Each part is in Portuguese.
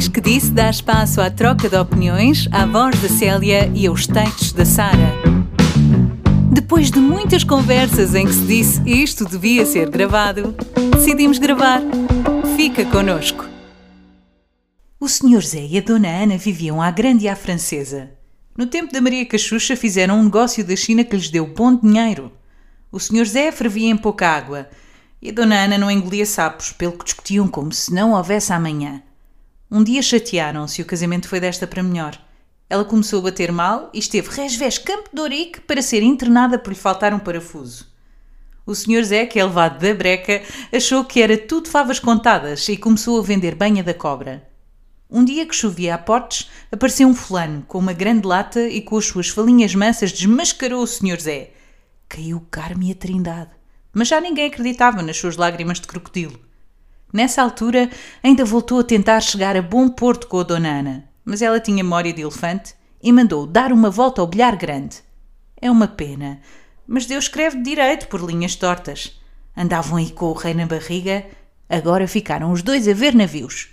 Diz que disse dá espaço à troca de opiniões, à voz da Célia e aos textos da Sara. Depois de muitas conversas em que se disse isto devia ser gravado, decidimos gravar. Fica connosco. O Sr. Zé e a Dona Ana viviam à grande e à francesa. No tempo da Maria Cachucha fizeram um negócio da China que lhes deu bom dinheiro. O Sr. Zé fervia em pouca água e a Dona Ana não engolia sapos, pelo que discutiam como se não houvesse amanhã. Um dia chatearam-se e o casamento foi desta para melhor. Ela começou a bater mal e esteve resvés campo de para ser internada por lhe faltar um parafuso. O Sr. Zé, que é levado da breca, achou que era tudo favas contadas e começou a vender banha da cobra. Um dia que chovia a portes, apareceu um fulano com uma grande lata e com as suas falinhas mansas desmascarou o Sr. Zé. Caiu Carme a trindade mas já ninguém acreditava nas suas lágrimas de crocodilo. Nessa altura, ainda voltou a tentar chegar a bom porto com a Dona Ana, mas ela tinha memória de elefante e mandou dar uma volta ao bilhar grande. É uma pena, mas Deus escreve direito por linhas tortas. Andavam aí com o rei na barriga, agora ficaram os dois a ver navios.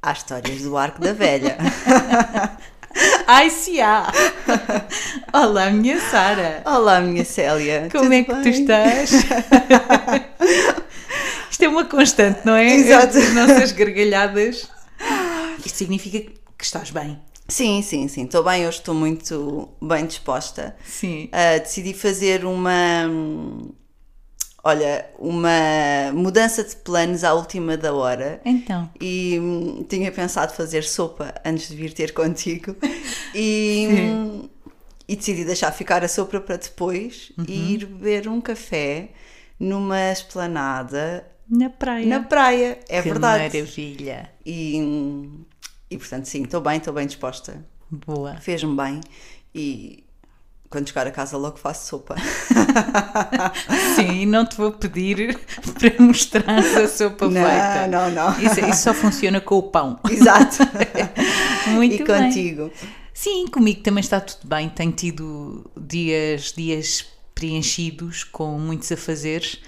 Há histórias do Arco da Velha. Ai, se há! Olá, minha Sara! Olá, minha Célia! Como Tudo é que bem? tu estás? Isto é uma constante, não é? Exato. As nossas gargalhadas. Isto significa que estás bem. Sim, sim, sim. Estou bem, hoje estou muito bem disposta. Sim. Ah, decidi fazer uma. Olha, uma mudança de planos à última da hora. Então. E hum, tinha pensado fazer sopa antes de vir ter contigo. E, hum, e decidi deixar ficar a sopa para depois Uhum. e ir beber um café numa esplanada Na praia. na praia. É que verdade. maravilha. E, e portanto, sim, estou bem, estou bem disposta. Boa. Fez-me bem. E quando chegar a casa, logo faço sopa. Sim, não te vou pedir para mostrar a sopa Não, feita. não, não. Isso, isso só funciona com o pão. Exato. Muito e bem. contigo. Sim, comigo também está tudo bem. Tenho tido dias, dias preenchidos com muitos afazeres,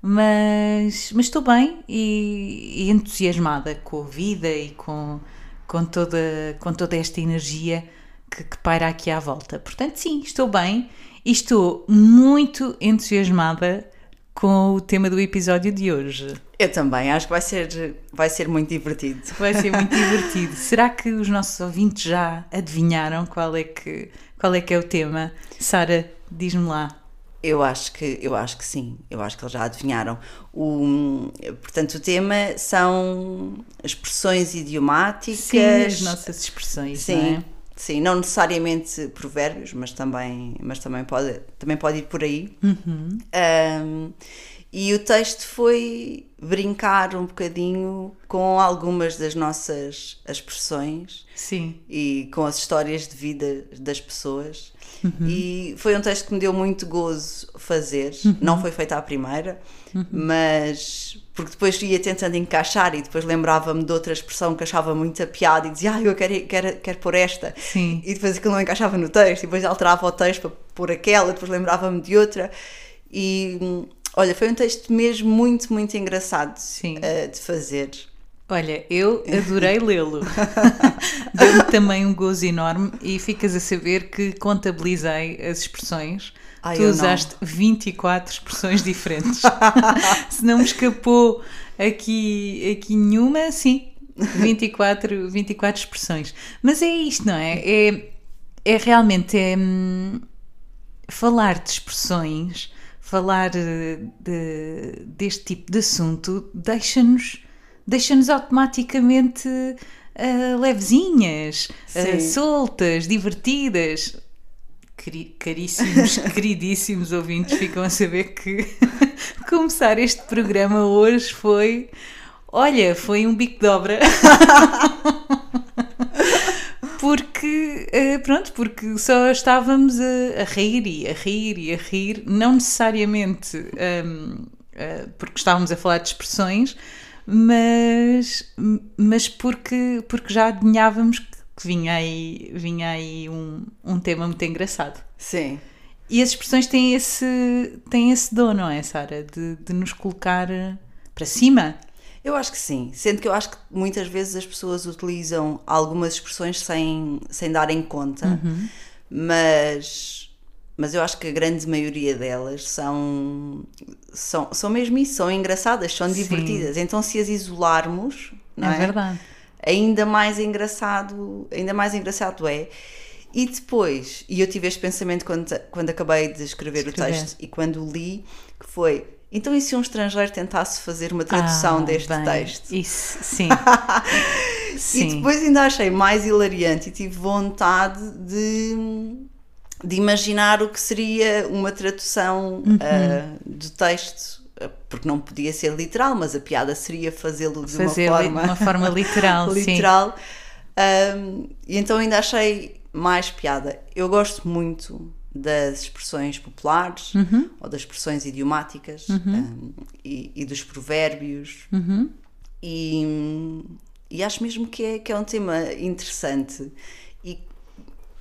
mas, mas estou bem e, e entusiasmada com a vida e com, com, toda, com toda esta energia que, que paira aqui à volta. Portanto, sim, estou bem e estou muito entusiasmada com o tema do episódio de hoje. Eu também, acho que vai ser, vai ser muito divertido. Vai ser muito divertido. Será que os nossos ouvintes já adivinharam qual é que, qual é, que é o tema? Sara, diz-me lá. Eu acho que eu acho que sim, eu acho que eles já adivinharam. O, portanto, o tema são expressões idiomáticas. Sim, as nossas expressões, sim, não é? sim, não necessariamente provérbios, mas também, mas também pode, também pode ir por aí. Uhum. Um, e o texto foi brincar um bocadinho com algumas das nossas expressões Sim, e com as histórias de vida das pessoas. Uhum. E foi um texto que me deu muito gozo fazer. Uhum. Não foi feito à primeira, mas porque depois ia tentando encaixar e depois lembrava-me de outra expressão que achava muita piada e dizia, ah, eu quero, quero, quero pôr esta. sim. E depois aquilo não encaixava no texto, e depois alterava o texto para pôr aquela, depois lembrava-me de outra. E hum, olha, foi um texto mesmo muito, muito engraçado Sim. eh, de fazer. Olha, eu adorei lê-lo. Deu-me também um gozo enorme e ficas a saber que contabilizei as expressões. Ai, tu eu não. usaste 24 expressões diferentes. Se não me escapou aqui, aqui nenhuma, sim. 24, 24 expressões. Mas é isto, não é? É, é realmente é, hum, falar de expressões, falar eh, de- deste tipo de assunto, deixa-nos deixa-nos automaticamente ah, levezinhas, Sim. soltas, divertidas. Cari- Caríssimos, queridíssimos ouvintes, ficam a saber que começar este programa hoje foi. Olha, foi um bico de obra. porque, eh, pronto, porque só estávamos a, a rir e a rir e a rir, não necessariamente hum, eh, porque estávamos a falar de expressões, mas, mas porque, porque já adivinhávamos que que vinha aí, vinha aí um, um tema muito engraçado. Sim. E as expressões têm esse, têm esse dom, não é, Sara? De, de nos colocar para cima. Eu acho que sim, sendo que eu acho que muitas vezes as pessoas utilizam algumas expressões sem, sem darem conta, Uhum. mas, mas eu acho que a grande maioria delas são, são, são mesmo isso, são engraçadas, são Sim. divertidas. Então se as isolarmos, não é é? verdade. ainda mais engraçado, ainda mais engraçado é. E depois, e eu tive este pensamento quando, quando acabei de escrever o Escrever. texto e quando o li, que foi, então e se um estrangeiro tentasse fazer uma tradução Ah, deste bem, texto? Isso, sim. E sim. depois ainda achei mais hilariante e tive vontade de, de imaginar o que seria uma tradução Uhum. ah, do texto, ah, porque não podia ser literal, mas a piada seria fazê-lo de Fazer uma forma de uma forma literal, sim. literal. Um, e então ainda achei mais piada. Eu gosto muito das expressões populares Uhum. ou das expressões idiomáticas um, e, e dos provérbios. Uhum. E, e acho mesmo que é, que é um tema interessante e,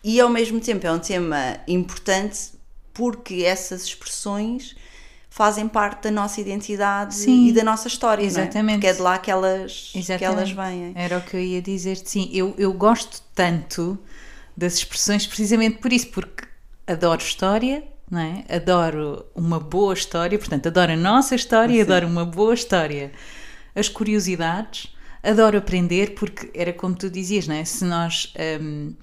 e ao mesmo tempo é um tema importante porque essas expressões fazem parte da nossa identidade Sim. e da nossa história, é? Exatamente. Porque é de lá que elas, que elas vêm. Era o que eu ia dizer. Sim, eu, eu gosto tanto das expressões precisamente por isso, porque adoro história, não é? Adoro uma boa história, portanto, adoro a nossa história e adoro uma boa história. As curiosidades, adoro aprender, porque era como tu dizias, não é? Se nós, hum,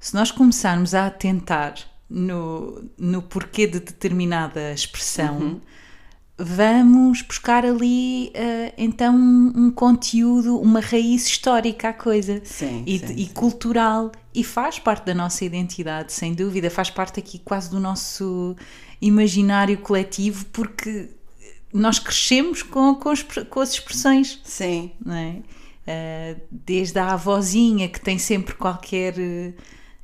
se nós começarmos a atentar no, no porquê de determinada expressão, vamos buscar ali eh, então um, um conteúdo, uma raiz histórica à coisa. Sim, e, sim, e sim. cultural. E faz parte da nossa identidade, sem dúvida, faz parte aqui quase do nosso imaginário coletivo porque nós crescemos com, com, as, com as expressões. Sim, não é? Eh, desde a avózinha que tem sempre qualquer eh,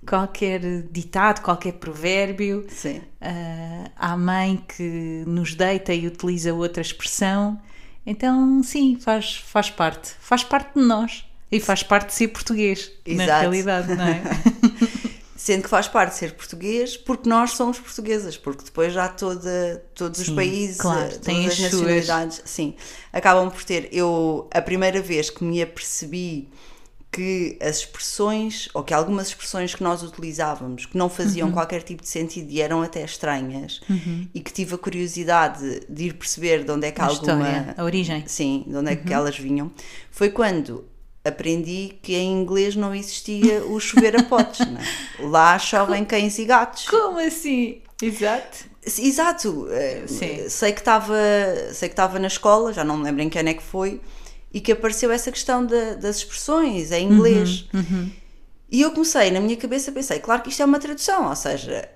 qualquer ditado, qualquer provérbio sim. uh, à mãe que nos deita e utiliza outra expressão. Então, sim, faz, faz parte. Faz parte de nós. E faz parte de ser português, na Exato. realidade, não é? Sendo que faz parte de ser português, porque nós somos portuguesas, porque depois já toda, todos os Sim, países, claro, eh, têm todas as as suas. nacionalidades, sim, acabam por ter. Eu, a primeira vez que me apercebi que as expressões, ou que algumas expressões que nós utilizávamos, que não faziam Uhum. qualquer tipo de sentido e eram até estranhas, e que tive a curiosidade de ir perceber de onde é que A alguma. história, a origem. Sim, de onde é que Uhum. elas vinham, foi quando aprendi que em inglês não existia o chover a potes. não é? Lá chovem cães e gatos. Como assim? Exato. Exato. eh, Sim. Sei que estava sei que estava na escola, já não me lembro em que ano é que foi, e que apareceu essa questão da- das expressões em inglês. Uhum, E eu comecei, na minha cabeça, pensei, claro que isto é uma tradução, ou seja,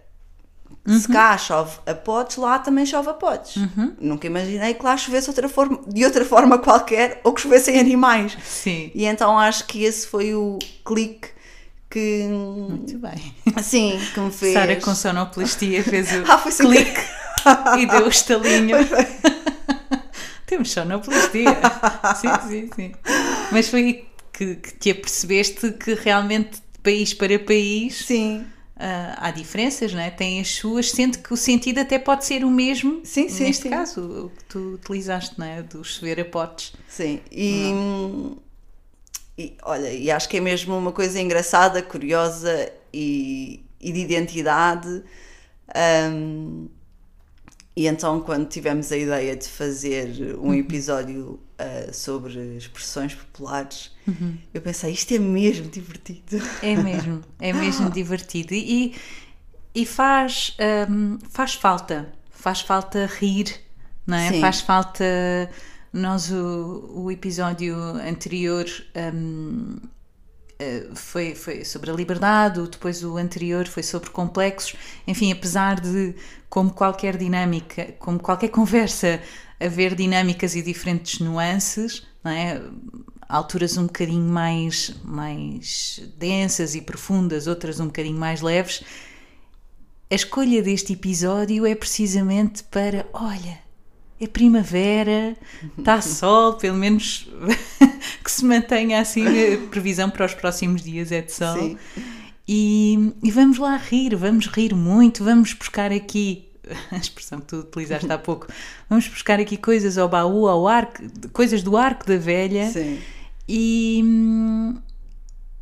Uhum. se cá chove a potes, lá também chove a potes. Nunca imaginei que lá chovesse outra forma, de outra forma qualquer ou que chovessem animais. Sim. E então acho que esse foi o clique que, Muito bem. sim, que me fez. Sara com sonoplastia fez o Ah, foi clique e deu o estalinho. Temos sonoplastia. sim, sim, sim. Mas foi aí que, que te apercebeste que realmente de país para país Sim, ah, há diferenças, não é? Tem as suas, sendo que o sentido até pode ser o mesmo. Sim, sim, Neste sim. caso, o que tu utilizaste, não é? Do chover a potes. sim. E, e olha, e acho que é mesmo uma coisa engraçada, curiosa e, e de identidade. Ahm, e então, quando tivemos a ideia de fazer um episódio ah, sobre expressões populares, eu pensei, isto é mesmo divertido. É mesmo, é mesmo divertido. E, e faz, hum, faz falta, faz falta rir, não é? Sim. Faz falta. Nós, o, o episódio anterior eh, foi, foi sobre a liberdade, depois o anterior foi sobre complexos. Enfim, apesar de, como qualquer dinâmica, como qualquer conversa, haver dinâmicas e diferentes nuances, não é? alturas um bocadinho mais, mais densas e profundas, outras um bocadinho mais leves. A escolha deste episódio é precisamente para, olha, é primavera, está sol, pelo menos que se mantenha assim a previsão para os próximos dias é de sol. Sim. E, e vamos lá rir, vamos rir muito, vamos buscar aqui a expressão que tu utilizaste há pouco. Vamos buscar aqui coisas ao baú, ao arco, coisas do arco da velha. Sim. E,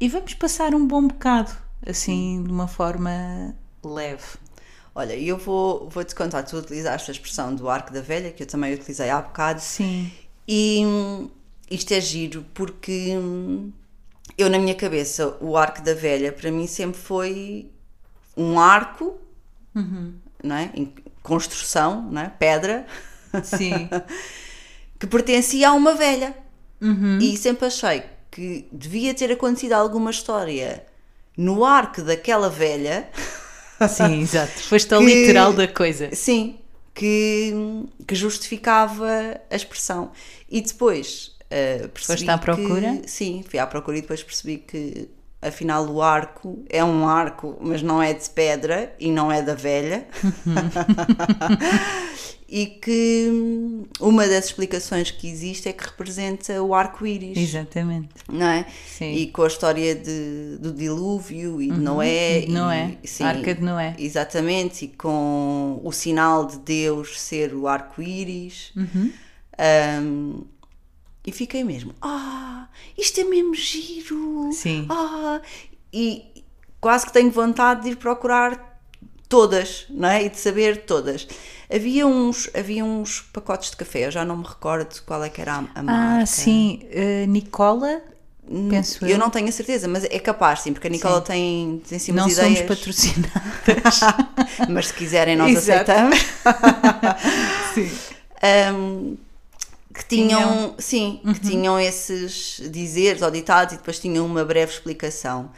e vamos passar um bom bocado, assim, de uma forma leve. Olha, eu vou, vou te contar, tu utilizaste a expressão do arco da velha, que eu também utilizei há bocado. Sim. E isto é giro porque hum, eu, na minha cabeça, o arco da velha para mim sempre foi um arco, não é? em construção, não é? pedra, Sim. que pertencia a uma velha. E sempre achei que devia ter acontecido alguma história no arco daquela velha. Sim, exato. Foste Que- literal da coisa. Sim, que, que justificava a expressão. E depois uh, percebi Foste à procura? Que, sim, fui à procura e depois percebi que afinal o arco é um arco, mas não é de pedra e não é da velha. e que hum, uma das explicações que existe é que representa o arco-íris Exatamente. não é? Sim. E com a história de, do dilúvio e de Noé. de Noé, e, a Arca de Noé. Exatamente, e com o sinal de Deus ser o arco-íris. Uhum. Um, e fiquei mesmo, ah, isto é mesmo giro. Sim. Ah, e quase que tenho vontade de ir procurar todas, não é? E de saber todas. Havia uns, havia uns pacotes de café, eu já não me recordo qual é que era a, a marca. Ah, sim. Uh, Nicola, penso Eu não tenho a certeza, mas é capaz, sim, porque a Nicola tem, tem sim não umas somos ideias. patrocinadas. mas se quiserem, nós Exato. aceitamos. sim. Um, que tinham, sim, Uhum. que tinham esses dizeres ou ditados e depois tinham uma breve explicação.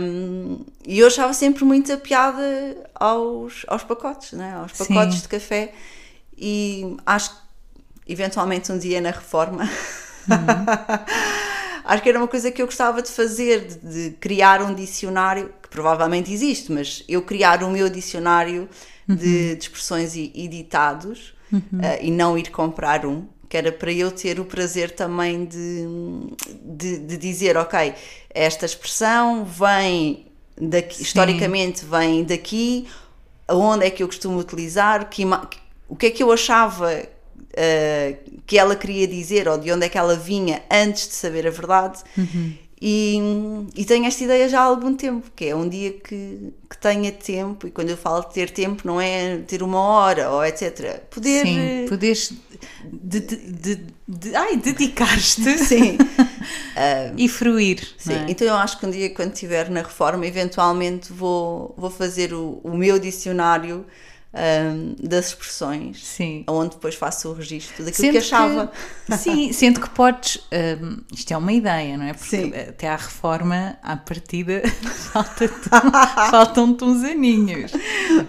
Um, e eu achava sempre muita piada aos, aos pacotes, né? aos Sim. pacotes de café. E acho que eventualmente um dia na reforma. acho que era uma coisa que eu gostava de fazer, de, de criar um dicionário, que provavelmente existe, mas eu criar o meu dicionário de, de expressões e, e ditados eh, e não ir comprar um, que era para eu ter o prazer também de, de, de dizer, ok, esta expressão vem daqui, historicamente vem daqui, aonde é que eu costumo utilizar, que, o que é que eu achava uh, que ela queria dizer ou de onde é que ela vinha antes de saber a verdade. E, e tenho esta ideia já há algum tempo, que é um dia que, que tenha tempo, e quando eu falo de ter tempo, não é ter uma hora ou etc. Poder. Sim, eh, poderes de, de, de- ai, dedicar-te Sim. e fruir. Sim, é? então eu acho que um dia quando estiver na reforma, eventualmente vou, vou fazer o, o meu dicionário ahm, das expressões, Sim. onde depois faço o registro daquilo Sendo que achava. sim, sendo que podes. hum, isto é uma ideia, não é? Porque Sim. até à reforma, à partida, falta faltam-te uns aninhos.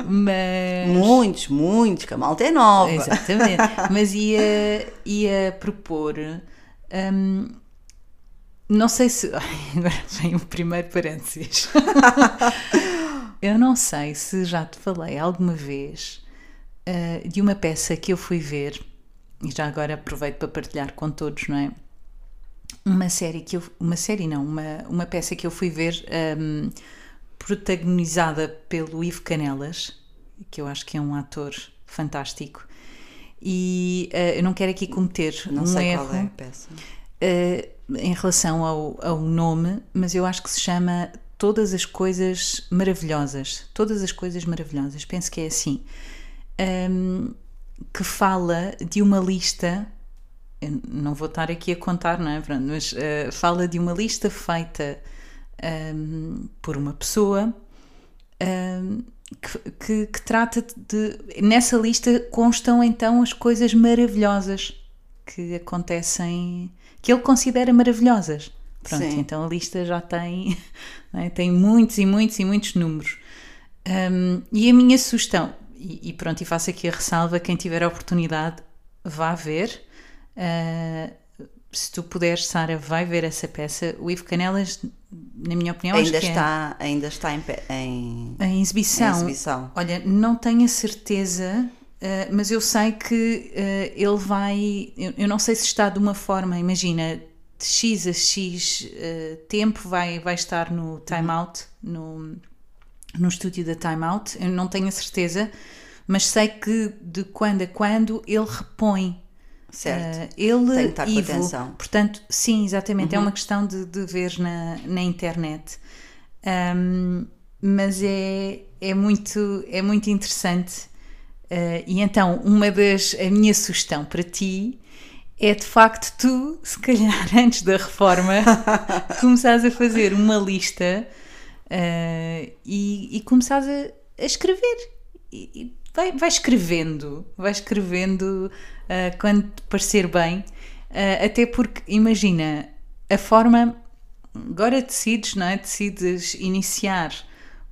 Mas. Muitos, muitos, que a malta é nova. Exatamente. Mas ia, ia propor. hum, não sei se. Ai, Agora vem o primeiro parênteses. Eu não sei se já te falei alguma vez ah, de uma peça que eu fui ver, e já agora aproveito para partilhar com todos, não é? Uma série que eu. Uma série não, uma, uma peça que eu fui ver hum, protagonizada pelo Ivo Canelas, que eu acho que é um ator fantástico. E ah, eu não quero aqui cometer Não um sei erro qual é a peça. uh, em relação ao, ao nome, mas eu acho que se chama Todas as Coisas Maravilhosas. Todas as Coisas Maravilhosas, penso que é assim. Um, que fala de uma lista. não vou estar aqui a contar, não é? Pronto, mas uh, fala de uma lista feita um, por uma pessoa um, que, que- que trata de. Nessa lista constam então as coisas maravilhosas que acontecem, que ele considera maravilhosas. Pronto, Sim. então a lista já tem, não é? tem muitos e muitos e muitos números. Um, e a minha sugestão, e, e pronto, e faço aqui a ressalva: quem tiver a oportunidade, vá ver. Uh, se tu puderes, Sara, vai ver essa peça. O Ivo Canelas, na minha opinião, Ainda é- está, ainda está em, em, em exibição. em exibição. Olha, não tenho a certeza, eh, mas eu sei que eh, ele vai. Eu, eu não sei se está de uma forma, imagina, de X a X eh, tempo vai, vai estar no Time Out, no, no estúdio da Time Out. Eu não tenho a certeza, mas sei que de quando a quando ele repõe. Certo. Uh, ele Tem que estar com Ivo, atenção. Portanto, sim, exatamente. É uma questão de, de ver na, na internet. Um, mas é, é, muito, é muito interessante. Uh, e então, uma das. A minha sugestão para ti é de facto tu, se calhar antes da reforma, começares a fazer uma lista uh, e, e começares a, a escrever. E, e vai, vai escrevendo, vai escrevendo uh, quando te parecer bem, uh, até porque imagina a forma. Agora decides, não é? Decides iniciar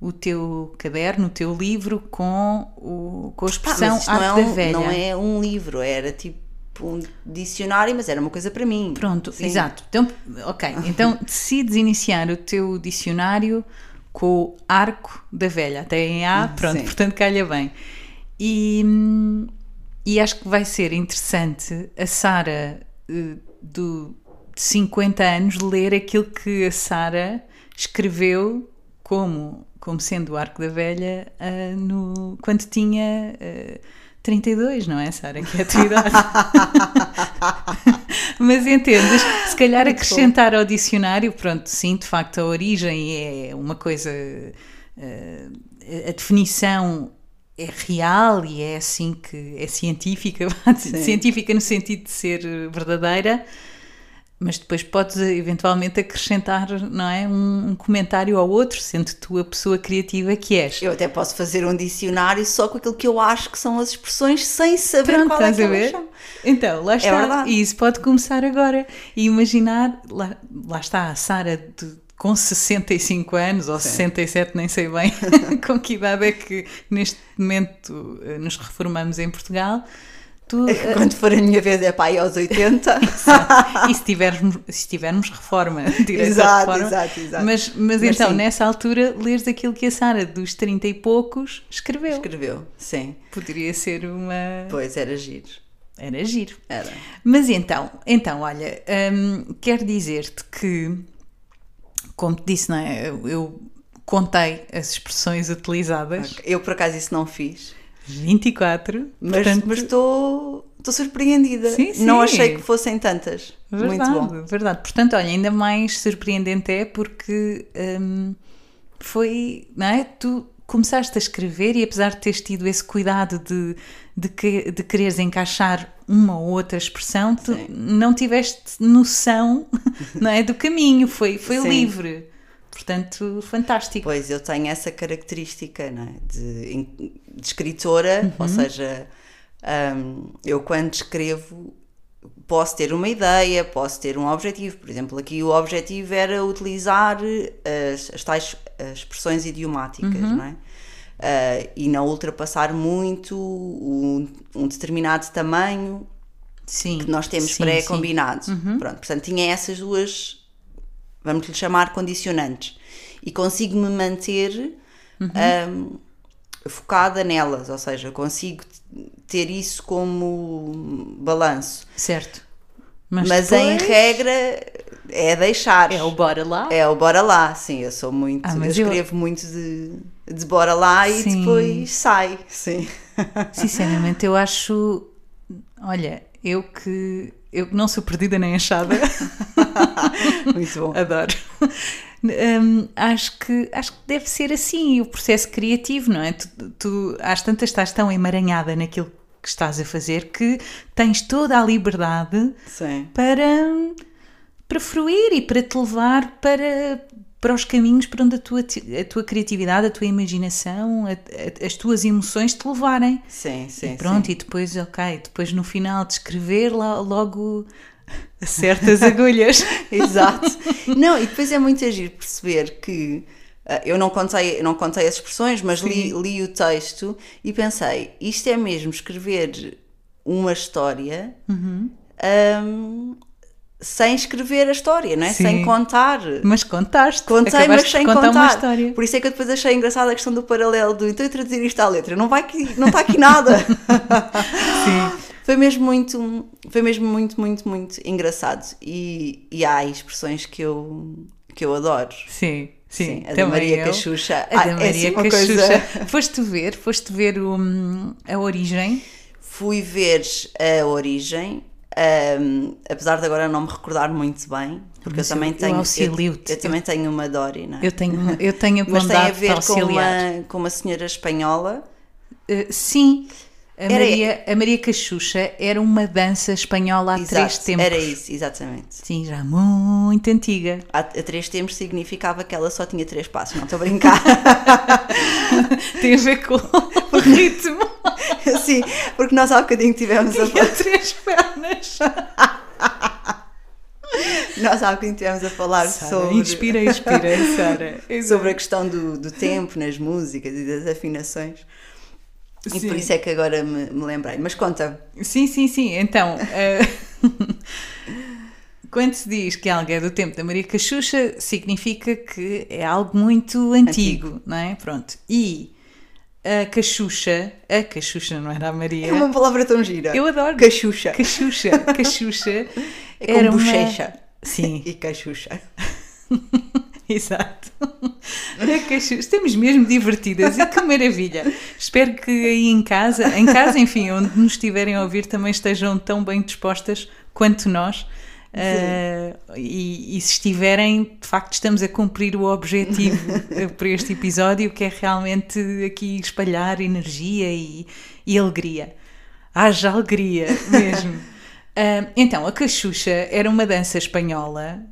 o teu caderno, o teu livro com, o, com a expressão ah, não é, Arte da um, Velha. não é um livro, era tipo um dicionário, mas era uma coisa para mim. Pronto, Sim. exato. Então, ok, então decides iniciar o teu dicionário com o arco da velha, até em A, pronto, Sim. portanto calha bem. E, e acho que vai ser interessante a Sara eh, do, de 50 anos ler aquilo que a Sara escreveu como, como sendo o arco da velha ah, no, quando tinha ah, 32, não é, Sara? Que é a tua idade. Mas entendes? Se calhar acrescentar ao dicionário, pronto, sim, de facto, a origem é uma coisa. eh, a definição é real e é assim que é científica, científica no sentido de ser verdadeira, mas depois podes eventualmente acrescentar, não é, um, um comentário ao outro, sendo tu a pessoa criativa que és. Eu até posso fazer um dicionário só com aquilo que eu acho que são as expressões, sem saber Pronto, qual é que a elas são. Então, lá está. verdade. e isso pode começar agora. E imaginar, lá, lá está a Sara de- com 65 anos ou 67, nem sei bem com que idade é que neste momento eh, nos reformamos em Portugal. Tu, eh, Quando for a minha vez é aí aos 80. e se tivermos, se tivermos reforma, direito Exato, reforma. exato, exato. Mas, mas, Mas então, sim. nessa altura, leres aquilo que a Sara dos 30 e poucos escreveu. Escreveu, sim. Poderia ser uma. Pois, era giro. Era giro. Era. Mas então, então olha, hum, quero dizer-te que, como te disse, não é? Eu, eu contei as expressões utilizadas, Eu por acaso isso não fiz. 24, Mas portanto, mas estou estou surpreendida. Sim, sim. Não achei que fossem tantas. verdade, Muito bom. verdade. Portanto, olha, ainda mais surpreendente é porque hum, foi, não é? Tu começaste a escrever e apesar de teres tido esse cuidado de, de, que, de quereres encaixar uma ou outra expressão, tu não tiveste noção, não é, do caminho, foi, foi Sim. livre. Portanto, fantástico. Pois, eu tenho essa característica não é? de, de escritora, Uhum. ou seja, hum, eu quando escrevo posso ter uma ideia, posso ter um objetivo. Por exemplo, aqui o objetivo era utilizar as, as tais as expressões idiomáticas, Uhum. não é? Ah, e não ultrapassar muito um, um determinado tamanho Sim. que nós temos sim, pré-combinado. sim. Uhum. Pronto, portanto, tinha essas duas, vamos lhe chamar condicionantes. E consigo-me manter Uhum. hum, focada nelas, ou seja, consigo ter isso como balanço. Certo. Mas, Mas, em depois regra é deixar. É o bora lá. É o bora lá, sim, eu sou muito, Ah, eu mas eu- escrevo muito de, de bora lá e Sim. depois sai, sim. Sinceramente, eu acho. Olha, eu que. Eu não sou perdida nem achada, muito bom. adoro. Hum, acho, que, acho que deve ser assim o processo criativo, não é? Tu, tu às tantas estás tão emaranhada naquilo que estás a fazer que tens toda a liberdade Sim. para, para fruir e para te levar para, para os caminhos para onde a tua, a tua criatividade, a tua imaginação, a- a- as tuas emoções te levarem. Sim, sim, E pronto, sim. e depois, ok, depois no final de escrever, lá, logo acertas agulhas. Exato. Não, e depois é muito agir perceber que ah, eu não contei, não contei as expressões, mas li, li o texto e pensei, isto é mesmo escrever uma história Uhum. ahm, sem escrever a história, não é? Sim. Sem contar. Mas contaste. Contei, acabaste mas sem contar uma história. Por isso é que eu depois achei engraçada a questão do paralelo do então eu traduzir isto à letra. Não vai aqui, não está aqui nada. Sim. Foi mesmo muito, foi mesmo muito, muito, muito engraçado. E, e há expressões que eu, que eu adoro. Sim, Sim, a da Maria eu. Cachucha. A Ah, da é Maria uma Cachucha. coisa- Foste ver, foste ver o, a origem. Fui ver a origem, ahm, apesar de agora não me recordar muito bem, porque Mas eu também eu- eu tenho. auxilio-te. eu, também tenho uma Dory, não é? Eu tenho, eu tenho a Mas tem a ver com uma, com uma senhora espanhola. Uh, sim, a Era- Maria, a Maria Cachucha era uma dança espanhola há três Exato, tempos. Era isso, exatamente. Sim, já muito antiga. Há três tempos significava que ela só tinha três passos, não estou a brincar. Tem a ver com o ritmo. Sim, porque nós há bocadinho tivemos a Tinha três pernas. Nós há bocadinho estivemos a falar Sara, sobre, Inspira, inspira, Sara. sobre a questão do, do tempo nas músicas e das afinações. E Sim. por isso é que agora me, me lembrei. Mas conta, Sim, sim, sim. Então, eh, quando se diz que algo é do tempo da Maria Cachucha, significa que é algo muito antigo, não é? Pronto. E a Cachucha, a Cachucha não era a Maria. é uma palavra tão gira. Eu adoro. Cachucha. Cachucha. Cachucha. É como era uma- bochecha. Sim, E cachucha. exato. Estamos mesmo divertidas e que maravilha. Espero que aí em casa, em casa, enfim, onde nos estiverem a ouvir, também estejam tão bem dispostas quanto nós. Uh, e, e se estiverem, de facto, estamos a cumprir o objetivo para este episódio, que é realmente aqui espalhar energia e, e alegria. Haja alegria mesmo. Uh, então, a cachucha era uma dança espanhola,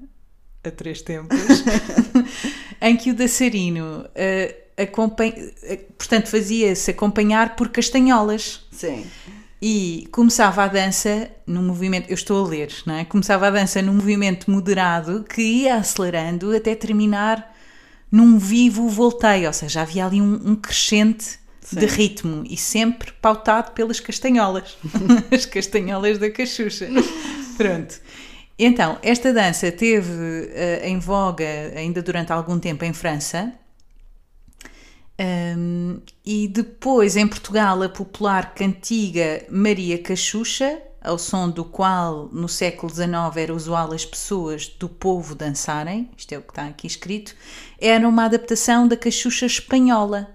a três tempos, em que o dançarino, uh, acompanha, uh, portanto, fazia-se acompanhar por castanholas. Sim. E começava a dança num movimento, eu estou a ler, não é? Começava a dança num movimento moderado que ia acelerando até terminar num vivo volteio, ou seja, havia ali um, um crescente de ritmo e sempre pautado pelas castanholas, as castanholas da cachucha. Pronto. Então, esta dança teve uh, em voga ainda durante algum tempo em França. Um, e depois em Portugal a popular cantiga Maria Cachucha, ao som do qual no século XIX era usual as pessoas do povo dançarem, isto é o que está aqui escrito, era uma adaptação da Cachucha espanhola.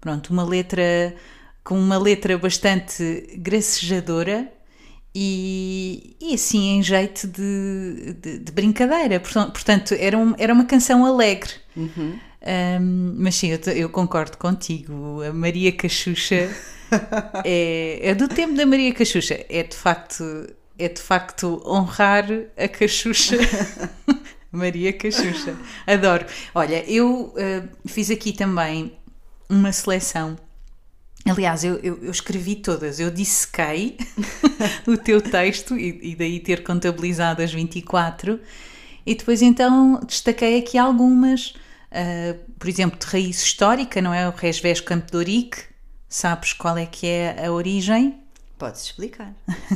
Pronto, uma letra com uma letra bastante gracejadora e, e assim em jeito de, de, de brincadeira. Portanto, era, um, era uma canção alegre. Uhum. Um, mas sim, eu, eu, concordo contigo. A Maria Cachucha é, é, do tempo da Maria Cachucha. É de facto, é de facto honrar a Cachucha. Maria Cachucha. Adoro. Olha, eu uh, fiz aqui também uma seleção. Aliás, eu, eu, eu escrevi todas, eu dissequei o teu texto e, e daí ter contabilizado as 24 e depois então destaquei aqui algumas. Uh, por exemplo, de raiz histórica, não é? O Resvés Campo de Ourique, sabes qual é que é a origem? Podes explicar.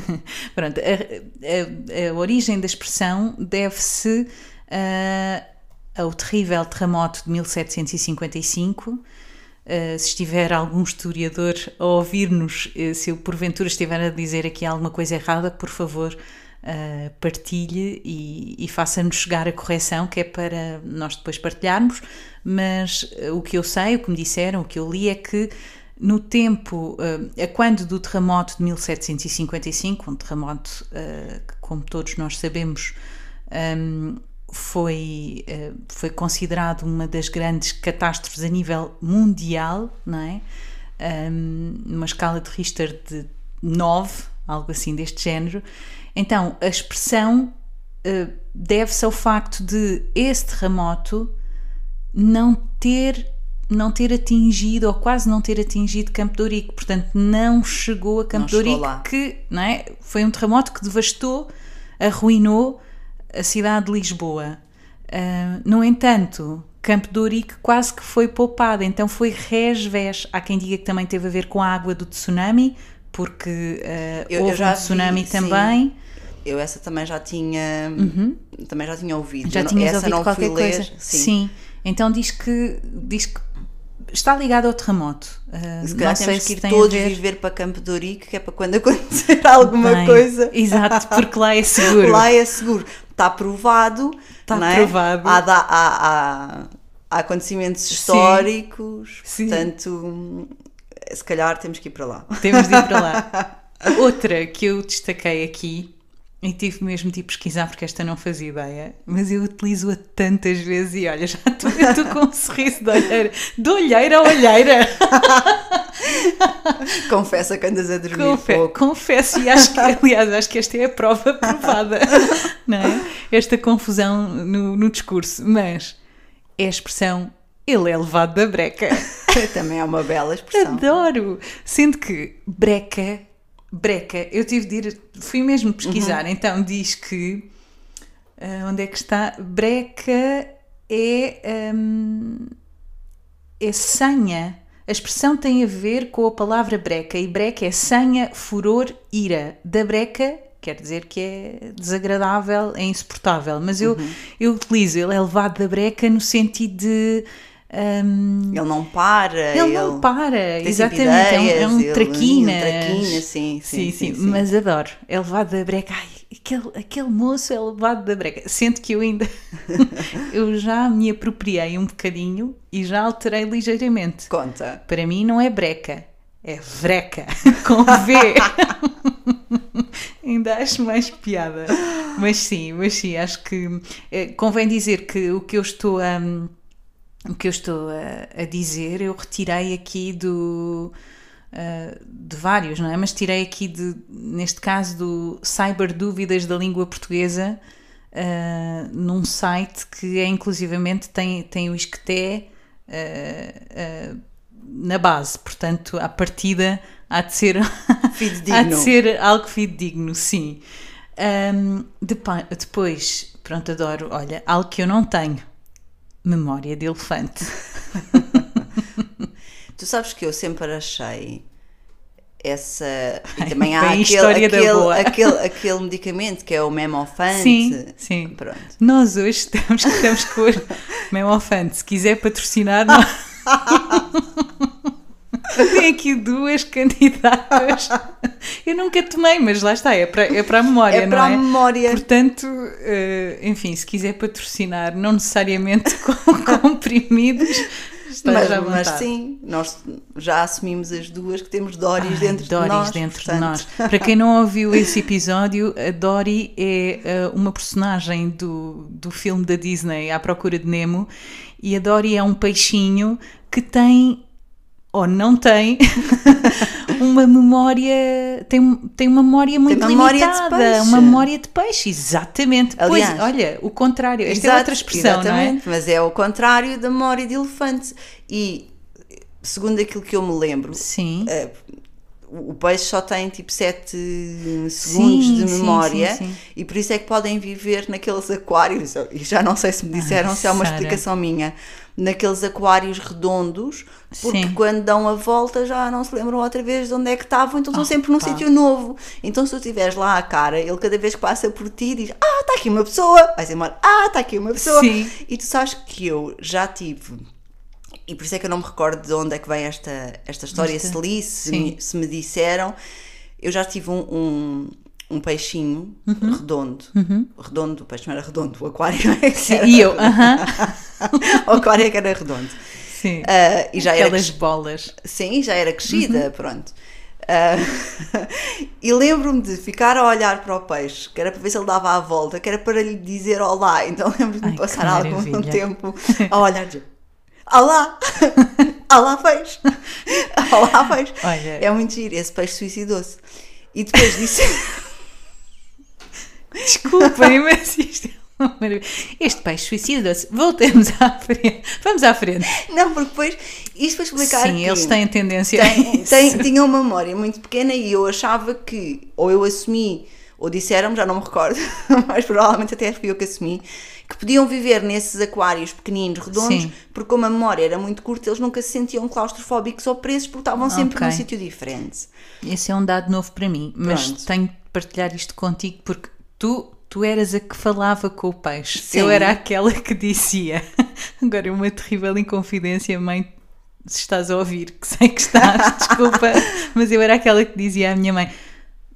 Pronto, a, a, a, origem da expressão deve-se uh, ao terrível terremoto de 1755. Uh, se estiver algum historiador a ouvir-nos, uh, se eu porventura estiver a dizer aqui alguma coisa errada, por favor, Uh, partilhe e, e faça-nos chegar a correção, que é para nós depois partilharmos. Mas uh, o que eu sei, o que me disseram, o que eu li é que no tempo, uh, a quando do terremoto de 1755, um terremoto que, como todos nós sabemos, um, foi, foi considerado uma das grandes catástrofes a nível mundial, não é? Um, numa escala de Richter de 9, algo assim deste género. Então, a expressão uh, deve-se ao facto de esse terremoto não ter, não ter atingido, ou quase não ter atingido Campo de Ourique. Portanto, não chegou a Campo de Ourique, que não é? foi um terremoto que devastou, arruinou a cidade de Lisboa. Uh, no entanto, Campo de Ourique quase que foi poupado, então foi resvés. Há quem diga que também teve a ver com a água do tsunami, porque uh, eu, houve eu já um tsunami vi, também. Sim. Eu essa também já tinha uhum. também já tinha ouvido. Já essa ouvido não qualquer fui coisa? Ler, sim. sim. Então diz que diz que está ligado ao terremoto. Uh, Se calhar não temos sei que ir todos viver para Campo de Ourique, que é para quando acontecer alguma Bem, coisa. Exato, porque lá é seguro. lá é seguro. Está provado. Está é? provado. Há, há, há, há acontecimentos históricos, Sim. portanto, se calhar temos que ir para lá. Temos de ir para lá. Outra que eu destaquei aqui, e tive mesmo de ir pesquisar porque esta não fazia ideia, mas eu utilizo-a tantas vezes e olha, já estou com um sorriso de olheira, de olheira a olheira. Confessa que andas a dormir Confe- pouco. confesso, e acho que, aliás, acho que esta é a prova provada, não é? Esta confusão no, no discurso, mas é a expressão ele é levado da breca. Também é uma bela expressão. Adoro! Sendo que breca, breca, eu tive de ir, fui mesmo pesquisar, Uhum. então diz que ah, onde é que está? Breca é, hum, é senha. A expressão tem a ver com a palavra breca e breca é senha, furor, ira. Da breca quer dizer que é desagradável, é insuportável, mas eu, Uhum. eu utilizo, ele é levado da breca no sentido de. Hum, Ele não para, ele não para, exatamente. sempre É um, é ideias, um ele- traquinas. um traquinas, sim, sim, sim, sim. Mas adoro. É levado da breca. Ai, aquele, aquele moço é levado da breca. Sendo que eu ainda. eu já me apropriei um bocadinho e já alterei ligeiramente. Conta. Para mim não é breca, é vreca. Com V. Ainda acho mais piada. Mas sim, mas sim, acho que eh, convém dizer que o que eu estou a. o que eu estou a, a dizer, eu retirei aqui do. ah, de vários, não é? Mas tirei aqui de, neste caso do Cyber Dúvidas da Língua Portuguesa, ah, num site que é inclusivamente tem, tem o isqueté ah, na base, portanto, à partida há de ser, há de ser algo fidedigno, sim. Depa- depois, pronto, adoro, olha, algo que eu não tenho, memória de elefante. Tu sabes que eu sempre achei essa. E também há bem aquele, aquele, aquele, aquele medicamento que é o memofante. Sim, sim. Pronto. Nós hoje estamos, estamos com o Memofante. Se quiser patrocinar, nós... tem aqui duas candidatas. Eu nunca tomei, mas lá está, é para, é para a memória, É não para a é? memória. Portanto, eh, enfim, se quiser patrocinar, não necessariamente com comprimidos, Mas, mas sim, nós já assumimos as duas que temos Doris Ai, dentro Doris de nós. dentro de portanto, nós. Para quem não ouviu esse episódio, a Dory é eh, uma personagem do, do filme da Disney À Procura de Nemo e a Dory é um peixinho que tem ou não tem uma memória tem, tem uma memória muito memória de limitada, peixe. uma memória de peixe, exatamente. Aliás. pois, olha, o contrário, esta é Exato, outra expressão, não é? Mas é o contrário da memória de elefante. E segundo aquilo que eu me lembro, Sim. eh, o peixe só tem tipo 7 segundos de sim, memória sim, sim. e por isso é que podem viver naqueles aquários. E já não sei se me disseram se é uma Sara. explicação minha. Naqueles aquários redondos, porque Sim. quando dão a volta já não se lembram outra vez de onde é que estavam, então estão sempre num pá. sítio novo. Então se tu tiveres lá a cara, ele cada vez que passa por ti diz: Ah, está aqui uma pessoa, vais embora, ah, está aqui uma pessoa. Sim. E tu sabes que eu já tive e por isso é que eu não me recordo de onde é que vem esta, esta história, Esta- se li, se me, se me disseram. Eu já tive um, um, um peixinho Uhum. redondo. Redondo, o peixe não era redondo, o aquário é que era E eu, O aquário é que era redondo. sim. Ah, e já era Aquelas bolas. Sim, já era Uhum. crescida, pronto. Ah, e lembro-me de ficar a olhar para o peixe, que era para ver se ele dava a volta, que era para lhe dizer olá. Então lembro-me de passar algum maravilha. tempo a olhar e dizer olá, olá peixe, olá peixe. Olha. É muito giro, esse peixe suicidou-se. E depois disse, Desculpem, mas isto é uma maravilha. Este peixe suicida-se. Voltemos à frente. Vamos à frente. não, porque depois, isto para explicar Sim, que eles têm tendência tem, tem, tinha uma memória muito pequena e eu achava que, ou eu assumi, ou disseram-me, já não me recordo, mas provavelmente até fui eu que assumi, que podiam viver nesses aquários pequeninos, redondos, Sim. porque como a memória era muito curta, eles nunca se sentiam claustrofóbicos ou presos porque estavam sempre Ok. num sítio diferente. Esse é um dado novo para mim, mas Pronto. tenho de partilhar isto contigo porque tu, tu eras a que falava com o peixe. Sim. Eu era aquela que dizia. Agora, uma terrível inconfidência, mãe. Se estás a ouvir, que sei que estás, desculpa, mas eu era aquela que dizia à minha mãe: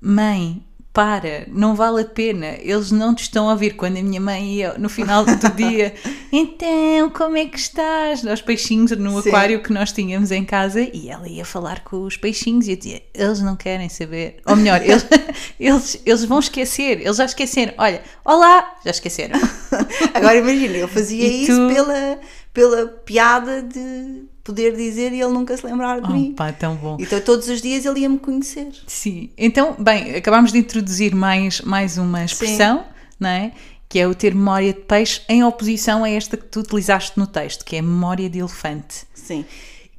Mãe, para, não vale a pena, eles não te estão a ouvir. Quando a minha mãe ia no final do dia, então, como é que estás? Aos peixinhos no Sim. aquário que nós tínhamos em casa e ela ia falar com os peixinhos e eu dizia, eles não querem saber. Ou melhor, eles, eles, eles vão esquecer, eles já esqueceram. Olha, olá, já esqueceram. Agora imagina, eu fazia E isso tu? pela, pela piada de poder dizer e ele nunca se lembrar de mim. Oh, pá, tão bom. Então todos os dias ele ia-me conhecer. Sim, então, bem, acabámos de introduzir mais, mais uma expressão, não é? Que é o ter memória de peixe em oposição a esta que tu utilizaste no texto, que é memória de elefante. Sim.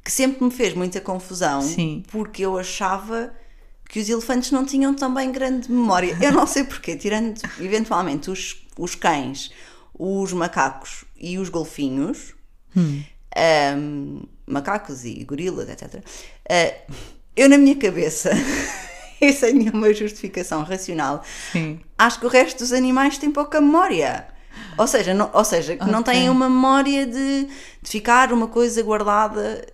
Que sempre me fez muita confusão Sim. porque eu achava que os elefantes não tinham também grande memória. Eu não sei porquê, tirando eventualmente os, os cães, os macacos e os golfinhos, ahm, macacos e gorilas, etc. ah, eu, na minha cabeça, e sem nenhuma justificação racional, Sim. acho que o resto dos animais tem pouca memória. Ou seja, não, ou seja que não Ok. têm uma memória de, de ficar uma coisa guardada.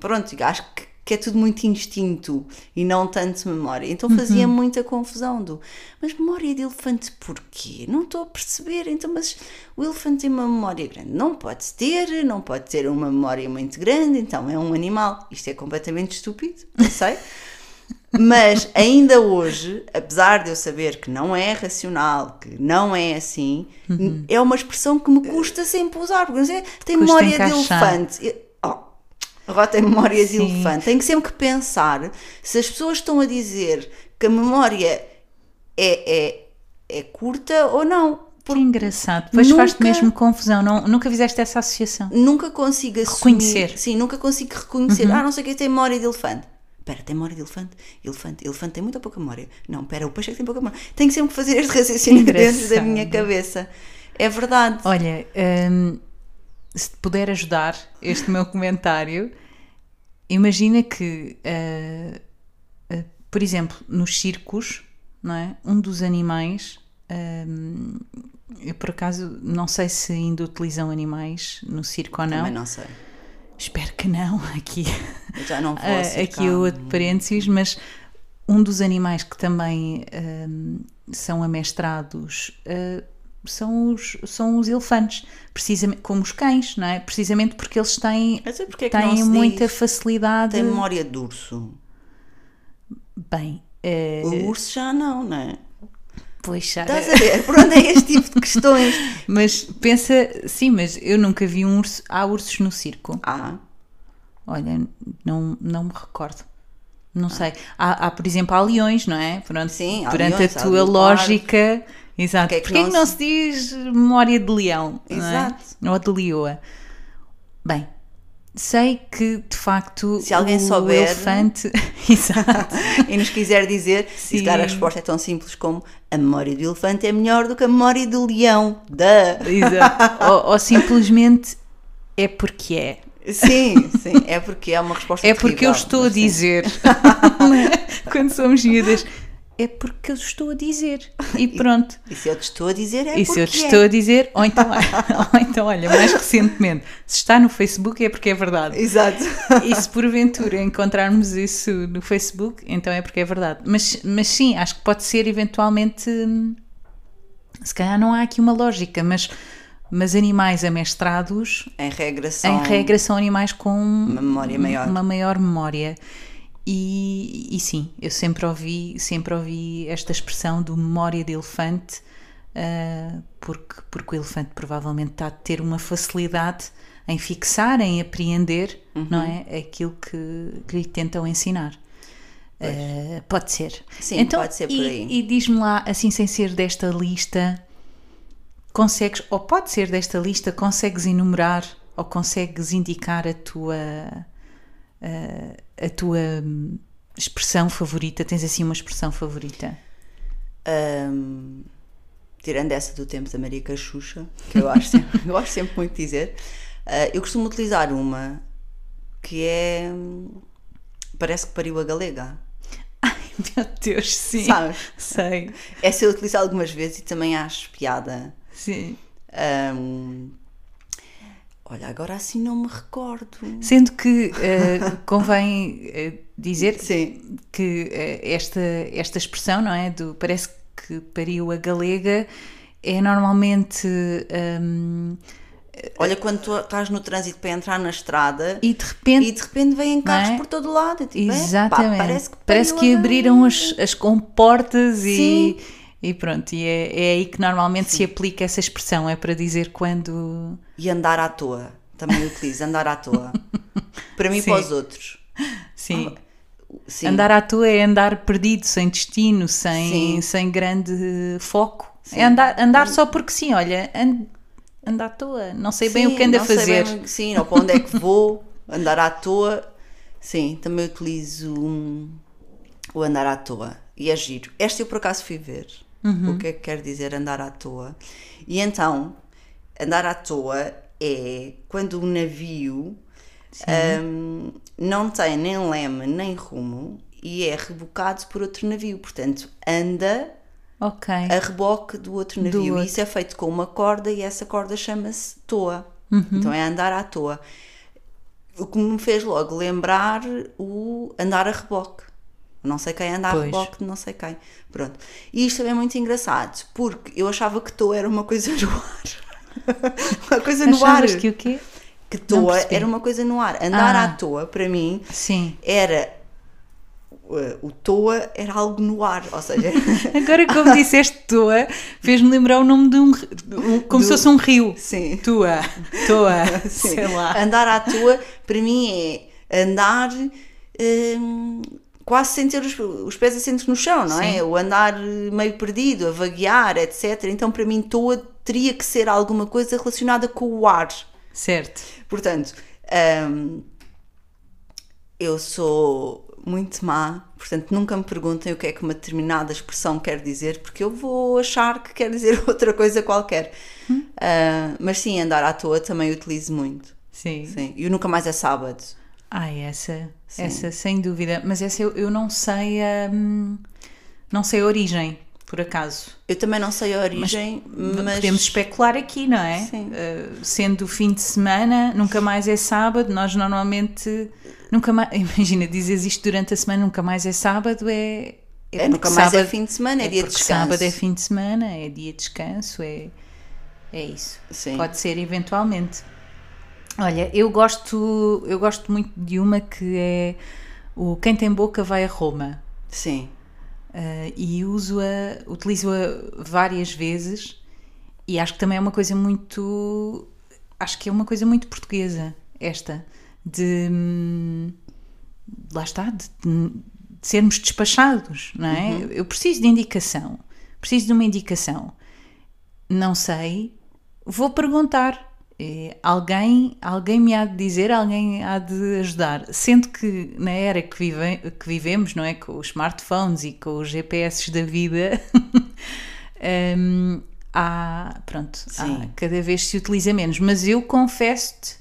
Pronto, acho que, que é tudo muito instinto e não tanto memória. Então fazia muita confusão do. Mas memória de elefante porquê? Não estou a perceber. Então, mas o elefante tem uma memória grande. Não pode ter, não pode ter uma memória muito grande, então é um animal. Isto é completamente estúpido, não sei. Mas ainda hoje, apesar de eu saber que não é racional, que não é assim, é uma expressão que me custa sempre usar. Porque não sei, tem Custa memória de encaixar. elefante. Eu- Oh, agora tem memória de Sim. elefante. Tenho sempre que pensar se as pessoas estão a dizer que a memória é, é, é curta ou não. Que engraçado. Depois faz-te mesmo confusão. Não, nunca fizeste essa associação. Nunca consigo assumir. Reconhecer. Uhum. Sim, nunca consigo reconhecer. Ah, não sei o que tem memória de elefante. Espera, tem memória de elefante? Elefante, elefante tem muita pouca memória. Não, espera, o peixe é que tem pouca memória. Tenho sempre que fazer este raciocínio dentro da minha cabeça. É verdade. Olha, hum, se te puder ajudar este meu comentário, imagina que, ah, ah, por exemplo, nos circos, não é? Um dos animais, hum, eu por acaso não sei se ainda utilizam animais no circo ou não. Também não sei. Espero que não, aqui. Eu já não vou aqui o outro parênteses, mas um dos animais que também são amestrados ah, são, os, são os elefantes, precisamente como os cães, não é? Precisamente porque eles têm, é porque é têm muita facilidade. Tem memória de urso. Bem, eh, O urso já não, não é? pois já. Estás a ver? Por onde é este tipo de questões? Mas pensa, sim, mas eu nunca vi um urso. Há ursos no circo. Ah, Olha, não, não me recordo. Não sei. Há, há, por exemplo, há leões, não é? Pronto, Sim, há perante leões, a tua lógica. Exato. Porque é que Porquê não que não se- se diz memória de leão? não é? Exato. Ou de leoa? Bem, sei que de facto. Se alguém o souber- elefante. Exato. e nos quiser dizer, se Sim. calhar a resposta é tão simples como a memória do elefante é melhor do que a memória do leão. Da. Exato. ou, ou simplesmente é porque é. Sim, sim, é porque é uma resposta É porque eu terrível, estou a dizer. Quando somos miúdas. É porque eu estou a dizer. E pronto. E se eu te estou a dizer é E se eu te é. estou a dizer, ou então, ou então, olha, mais recentemente, se está no Facebook é porque é verdade. Exato. E se porventura encontrarmos isso no Facebook, então é porque é verdade. Mas, mas sim, acho que pode ser eventualmente. hum, Se calhar não há aqui uma lógica, mas, mas animais amestrados, Em regra são. em regra, são animais com Uma memória maior. uma maior memória. E, e sim, eu sempre ouvi, sempre ouvi esta expressão do memória de elefante, ah, porque, porque o elefante provavelmente está a ter uma facilidade em fixar, em apreender, não Uhum. é? Aquilo que, que lhe tentam ensinar. Ah, pode ser. Sim, então, pode ser por e- aí. E, diz-me lá, assim, sem ser desta lista, consegues, ou pode ser desta lista, consegues enumerar ou consegues indicar a tua a, a tua hum, expressão favorita? Tens assim uma expressão favorita? Ahm, tirando essa do tempo da Maria Cachucha, que eu acho sempre, eu gosto sempre muito de dizer, ah, eu costumo utilizar uma que é. hum, Parece que pariu a galega. Ai, meu Deus, sim. Sabes? Sei. Essa eu utilizo algumas vezes e também acho piada. Sim. Ahm, Olha, agora assim não me recordo. Sendo que eh, convém eh, dizer Sim. que eh, esta, esta expressão, não é? Do parece que pariu a galega, é normalmente. hum, Olha, quando tu estás no trânsito para entrar na estrada e de repente. e de repente vêm carros é? por todo o lado. tipo, é, pá, Exatamente. parece que, Parece que abriram as, as comportas Sim. e pronto. E é, é aí que normalmente se aplica essa expressão, é para dizer quando. E andar à toa. Também utilizo, andar à toa. Para mim e Sim. para os outros. Sim. Sim. Andar à toa é andar perdido, sem destino, sem, Sim. sem grande foco. É andar, andar só porque sim, olha, and, anda à toa, não sei bem Sim, o que anda a não sei fazer. bem, sim, ou para onde é que vou, andar à toa. Sim, também utilizo um, o andar à toa. E é giro. Esta eu por acaso fui ver. Uhum. O que é que quer dizer andar à toa? E então, andar à toa é quando o navio hum, não tem nem leme nem rumo e é rebocado por outro navio. Portanto, anda Ok. a reboque do outro Do navio. outro. E isso é feito com uma corda e essa corda chama-se toa. Uhum. Então é andar à toa. O que me fez logo lembrar o andar a reboque. Não sei quem anda a Pois. reboque de não sei quem. Pronto. E isto também é muito engraçado, porque eu achava que toa era uma coisa no ar. uma coisa no ar. Achavas que o quê? Que toa era uma coisa no ar. Andar Ah. à toa, para mim, Sim. era. uh, O toa era algo no ar. Ou seja, Agora, como disseste toa, fez-me lembrar o nome de um, como se Do- fosse um rio. sim. Tua, toa, Sim. sei lá. Andar à toa, para mim, é andar hum, quase sem ter os, os pés assentos no chão, não é? Sim. O andar meio perdido, a vaguear, etc. Então, para mim, toa teria que ser alguma coisa relacionada com o ar. Certo. Portanto, hum, eu sou muito má, portanto, nunca me perguntem o que é que uma determinada expressão quer dizer, porque eu vou achar que quer dizer outra coisa qualquer. Hum. Ah, mas sim, andar à toa também utilizo muito. Sim. Sim, e nunca mais é sábado. Ai, essa, essa sem dúvida. Mas essa eu, eu não sei hum, não sei a origem, por acaso. Eu também não sei a origem, mas. Podemos especular aqui, não é? Sim. Uh, sendo o fim de semana, nunca mais é sábado, nós normalmente nunca mais, imagina, dizes isto durante a semana, nunca mais é sábado, é, É, porque nunca mais é sábado- fim de semana, é, dia de porque descanso. sábado é fim de semana, é dia de descanso, é, é isso. Sim. Pode ser eventualmente. Olha, eu gosto, eu gosto muito de uma que é o quem tem boca vai a Roma. Sim. Uh, e uso-a, utilizo-a várias vezes e acho que também é uma coisa muito acho que é uma coisa muito portuguesa esta de hum, lá está de, de sermos despachados não é? eu preciso de indicação preciso de uma indicação não sei vou perguntar Eh, alguém, alguém me há de dizer, alguém há de ajudar. Sendo que na era que, vive, que vivemos, não é? Com os smartphones e com os GPS da vida, hum, há, pronto, há- cada vez se utiliza menos. Mas eu confesso-te,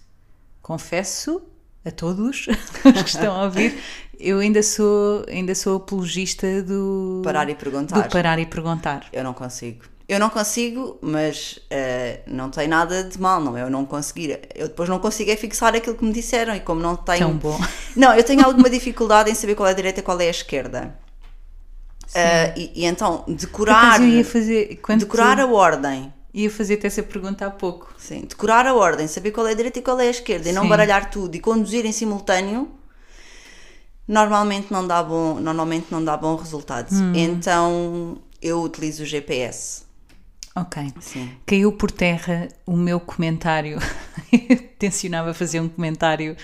confesso a todos os que estão a ouvir, eu ainda sou, ainda sou apologista do Parar e perguntar. do parar e perguntar. Eu não consigo. Eu não consigo, mas eh, não tem nada de mal, não é? Eu não conseguir. Eu depois não consigo é fixar aquilo que me disseram e como não tenho. Tão bom. Não, eu tenho alguma dificuldade em saber qual é a direita e qual é a esquerda. Eh, e, e então, decorar, eu ia fazer, quando decorar tu- a ordem. ia fazer-te essa pergunta há pouco. Sim, decorar a ordem, saber qual é a direita e qual é a esquerda e não Sim. baralhar tudo e conduzir em simultâneo normalmente não dá bom, normalmente não dá bom resultado. Hum. Então eu utilizo o GPS. Ok. Sim. Caiu por terra o meu comentário. Eu tencionava fazer um comentário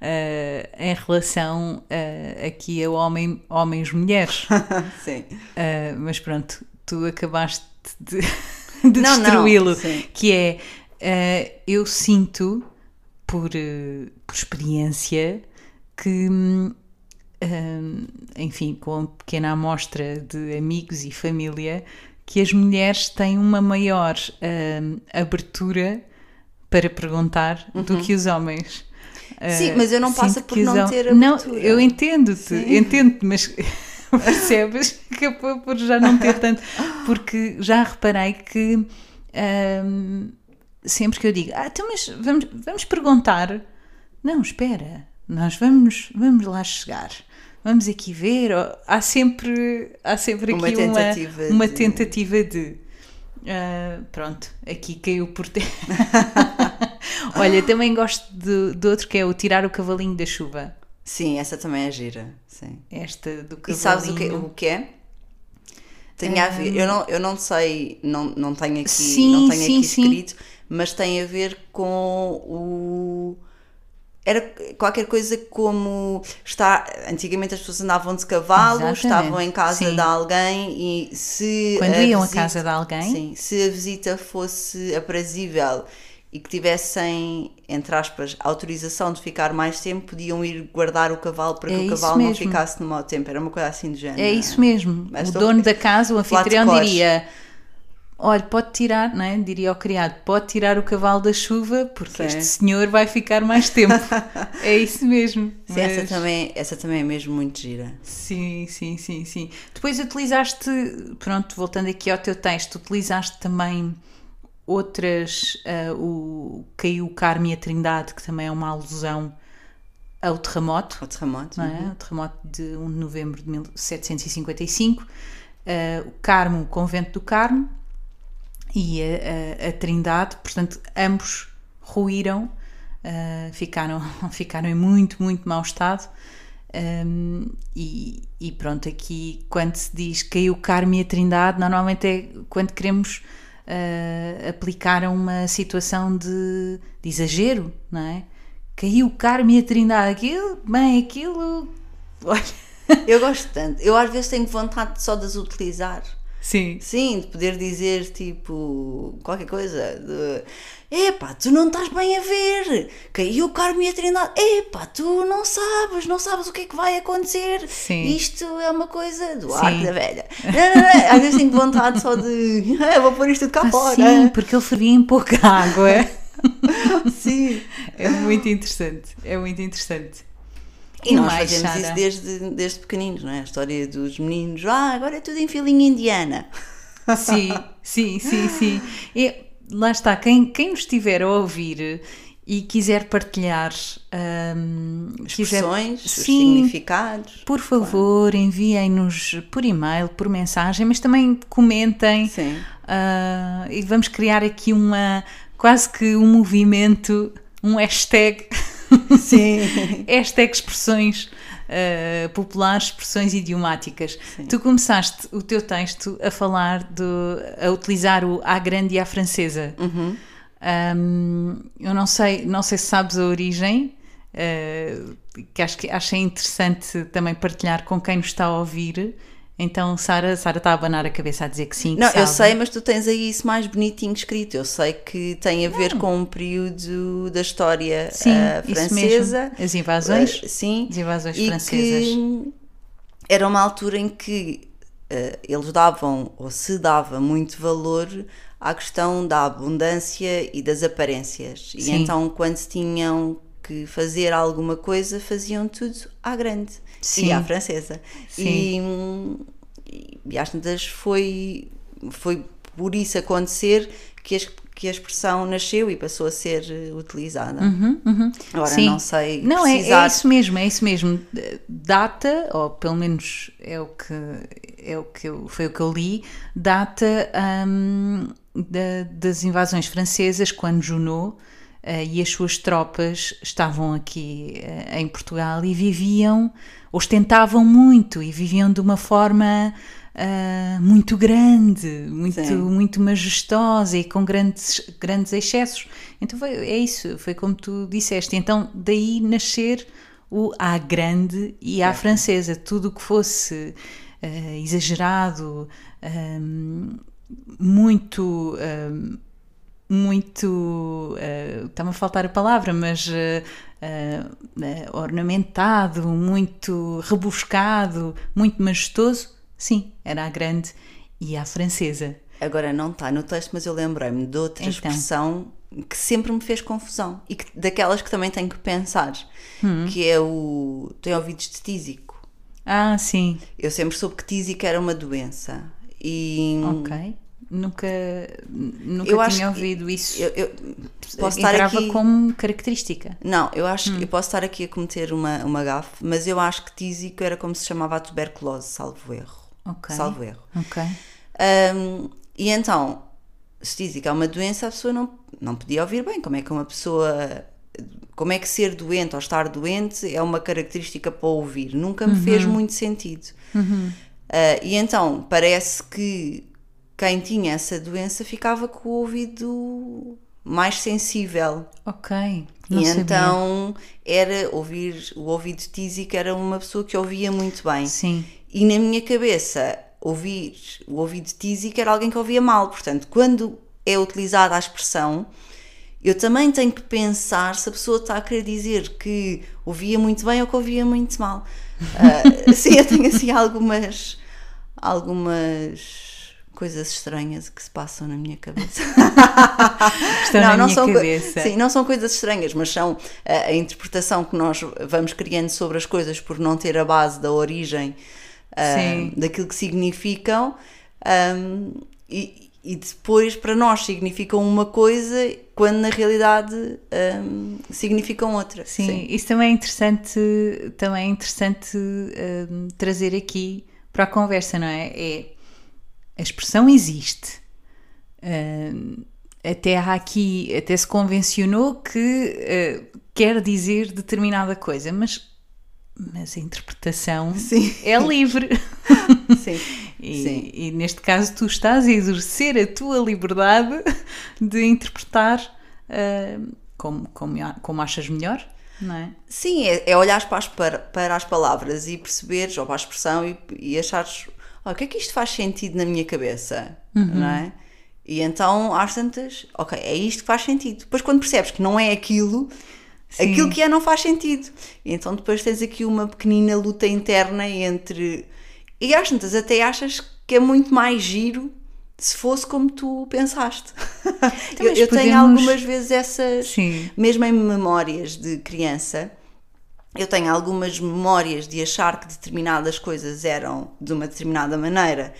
eh, em relação eh, aqui a homem, homens-mulheres. Sim. Uh, mas pronto, tu acabaste de, de destruí-lo. sim. Que é, uh, eu sinto, por, uh, por experiência, que, enfim, com pequena amostra de amigos e família, que as mulheres têm uma maior hum, abertura para perguntar do que os homens. Sim, Uh, mas eu não passo por não hom- ter Não, abertura. eu entendo-te, entendo-te, mas percebes que é por já não ter tanto. Porque já reparei que hum, sempre que eu digo, ah, então mas vamos, vamos perguntar. Não, espera, nós vamos, vamos lá chegar. Vamos aqui ver. Há sempre, há sempre Uma aqui tentativa uma, uma de- tentativa de. ah, pronto, aqui caiu por terra. Olha, também gosto de, de outro que é o tirar o cavalinho da chuva. Sim, essa também é gira. Sim. Esta do E cavalinho. sabes o que, o que é? Tem a ver, eu não, eu não sei, não, não tenho aqui, Sim, não tenho sim, aqui sim. escrito, mas tem a ver com o. Era qualquer coisa como está. Antigamente as pessoas andavam de cavalo, Exatamente, estavam em casa sim. de alguém e se. Quando iam à visita- casa de alguém. Sim, se a visita fosse aprazível e que tivessem, entre aspas, autorização de ficar mais tempo, podiam ir guardar o cavalo para que É o isso cavalo não mesmo. ficasse no mau tempo. Era uma coisa assim do género. É isso mesmo. Mas o dono da casa, o anfitrião, diria: Olha, pode tirar, não é? diria ao criado: pode tirar o cavalo da chuva porque Sim. este senhor vai ficar mais tempo. é isso mesmo. Sim, essa, Mas- também, essa também é mesmo muito gira. Sim, sim, sim, sim. Depois utilizaste, pronto, voltando aqui ao teu texto, utilizaste também outras, ah, o Caiu o Carmo e a Trindade, que também é uma alusão ao terremoto. O terremoto. não é? O terremoto de 1 de novembro de 1755, eh, o Carmo, o convento do Carmo e a, a- a Trindade, portanto, ambos ruíram, eh, ficaram, ficaram em muito, muito mau estado. Um, e, e pronto, aqui quando se diz caiu o Carmo e a Trindade, normalmente é quando queremos eh, aplicar a uma situação de, de exagero, não é? Caiu o Carmo e a Trindade, aquilo, bem, aquilo. Olha, Eu gosto tanto. Eu às vezes tenho vontade só de as utilizar. Sim, Sim, de poder dizer tipo qualquer coisa. De, Epá, tu não estás bem a ver. Caiu o Carmo e a Trindade. Epá, tu não sabes, não sabes o que é que vai acontecer. Sim. Isto é uma coisa do arco da velha. Não, não, não. Às vezes tenho vontade só de. "Ah, vou pôr isto tudo cá Ah, fora. sim, porque ele fervia em pouca água. Sim. É muito interessante, é muito interessante. E nós fazemos Sara? isso desde, desde pequeninos, não é? A história dos meninos, ah, agora é tudo em filinha indiana. Sim, sim, sim, sim. E lá está, quem, quem nos estiver a ouvir e quiser partilhar quiser- Expressões, os sim, significados. por favor, enviem-nos por e-mail, por mensagem, mas também comentem. Sim. Ah, e vamos criar aqui uma quase que um movimento, um hashtag, Sim. hashtag expressões ah, populares, expressões idiomáticas. Tu começaste o teu texto a falar do, a utilizar o à grande e à francesa. Ahm, eu não sei, não sei se sabes a origem. ah, que acho que achei interessante também partilhar com quem nos está a ouvir. Então, Sara, Sara está a abanar a cabeça a dizer que sim. que Não, eu sabe. sei, mas tu tens aí isso mais bonitinho escrito. Eu sei que tem a ver com um período da história Sim, isso francesa. As invasões. Ah, sim. As invasões e francesas. que era uma altura em que ah, eles davam, ou se dava, muito valor à questão da abundância e das aparências. E Sim. então, quando se tinham que fazer alguma coisa, faziam tudo à grande Sim. e à francesa. Sim. E, e às tantas foi, foi por isso acontecer que, as, que a expressão nasceu e passou a ser utilizada. Agora Uhum, Sim. não sei Não, é, precisar. é isso mesmo, é isso mesmo. Data, ou pelo menos é o que, é o que eu, foi o que eu li, data hum, da- das invasões francesas quando Junot e as suas tropas estavam aqui eh, em Portugal e viviam, ostentavam muito e viviam de uma forma ah, muito grande, muito, Sim. muito majestosa e com grandes, grandes excessos. Então foi, é isso, foi como tu disseste. Então daí nascer o à grande e à francesa. Tudo o que fosse ah, exagerado, ahm, muito. ahm, muito. ah, Está-me a faltar a palavra, mas. ah, ah, ornamentado, muito rebuscado, muito majestoso, sim, era a grande e a francesa. Agora não está no texto, mas eu lembrei-me de outra Então. expressão que sempre me fez confusão e que, daquelas que também tenho que pensar, Hum. que é o. tem ouvidos de tísico. Ah, sim, Eu sempre soube que tísico era uma doença. E ok. Nunca, nunca Eu tinha que- ouvido isso. Eu, eu posso estar aqui. como característica. Não, eu acho Hum. que eu posso estar aqui a cometer uma, uma gafe, mas eu acho que tísico era como se chamava a tuberculose, salvo erro. Ok. Salvo erro. Ok. Hum, e então, se tísico é uma doença, a pessoa não, não podia ouvir bem. Como é que uma pessoa. Como é que ser doente ou estar doente é uma característica para ouvir? Nunca me fez Uhum. muito sentido. Ah, e então, parece que quem tinha essa doença ficava com o ouvido mais sensível. Ok. Não e sabia. então era ouvir o ouvido tísico era uma pessoa que ouvia muito bem. Sim. E na minha cabeça, ouvir o ouvido tísico era alguém que ouvia mal. Portanto, quando é utilizada a expressão, eu também tenho que pensar se a pessoa está a querer dizer que ouvia muito bem ou que ouvia muito mal. Ah, sim, eu tenho assim algumas, algumas coisas estranhas que se passam na minha cabeça. Estão na minha são cabeça. Sim, não são coisas estranhas, mas são a, a interpretação que nós vamos criando sobre as coisas por não ter a base da origem Sim. daquilo que significam ahm, e, e depois para nós significam uma coisa quando na realidade ahm, significam outra. Sim, isso também é interessante, também é interessante hum, trazer aqui para a conversa, não é? É a expressão existe. Hum, até há aqui, até se convencionou que uh, quer dizer determinada coisa, mas, mas a interpretação Sim. é livre. Sim. E, Sim. e neste caso tu estás a exercer a tua liberdade de interpretar hum, como, como, como achas melhor, é? Sim, é, é olhares para as, para, as palavras e perceberes, ou para a expressão, e, e achares "Ah, o que é que isto faz sentido na minha cabeça, não é? E então, às tantas, ok, é isto que faz sentido. Depois, quando percebes que não é aquilo, Sim. aquilo que é não faz sentido. E então, depois tens aqui uma pequenina luta interna entre. E às tantas, até achas que é muito mais giro se fosse como tu pensaste. eu mas eu tenho podemos- algumas vezes essas Sim. mesmo em memórias de criança, eu tenho algumas memórias de achar que determinadas coisas eram de uma determinada maneira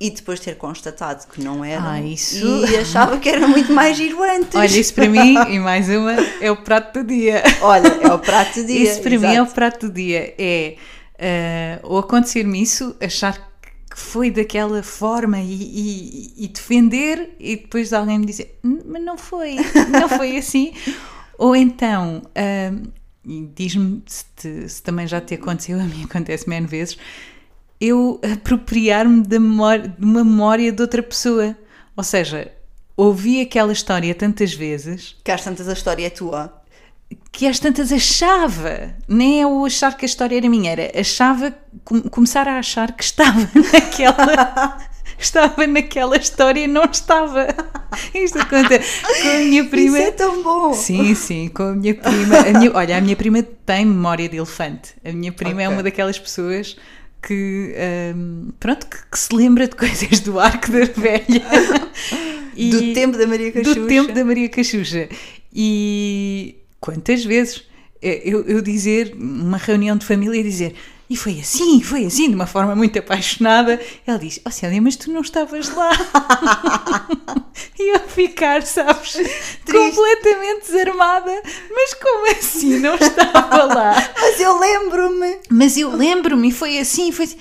e depois ter constatado que não eram. Ah, isso- E achava que era muito mais giro antes. Olha, isso para mim, e mais uma, é o prato do dia. Olha, é o prato do dia. Isso para mim é o exato. prato do dia. É eh, ou acontecer-me isso, achar que foi daquela forma e, e- e defender, e depois alguém me dizer, "Hum, mas não foi, não foi assim. Ou então, ahm, e diz-me se, se também já te aconteceu, a mim acontece menos vezes, eu apropriar-me de uma memória de outra pessoa. Ou seja, ouvi aquela história tantas vezes Que às tantas a história é tua. que às tantas achava, nem é o achar que a história era minha, era achava, com- começar a achar que estava naquela, estava naquela história e não estava. Isto acontece com a minha prima. Isso é tão bom. Sim, sim, com a minha prima. a minha- olha, a minha prima tem memória de elefante. A minha prima é Ok. uma daquelas pessoas que, hum, pronto, que, que se lembra de coisas do arco da velha. E- Do tempo da Maria Cachucha. do tempo da Maria Cachucha. E quantas vezes eh, eu, eu dizer, numa reunião de família, dizer e foi assim, foi assim, de uma forma muito apaixonada. Ela diz: Ó Célia, mas tu não estavas lá. e eu ficar, sabes, completamente desarmada. Mas como assim não estava lá? Mas eu lembro-me. Mas eu lembro-me, e foi assim, foi assim.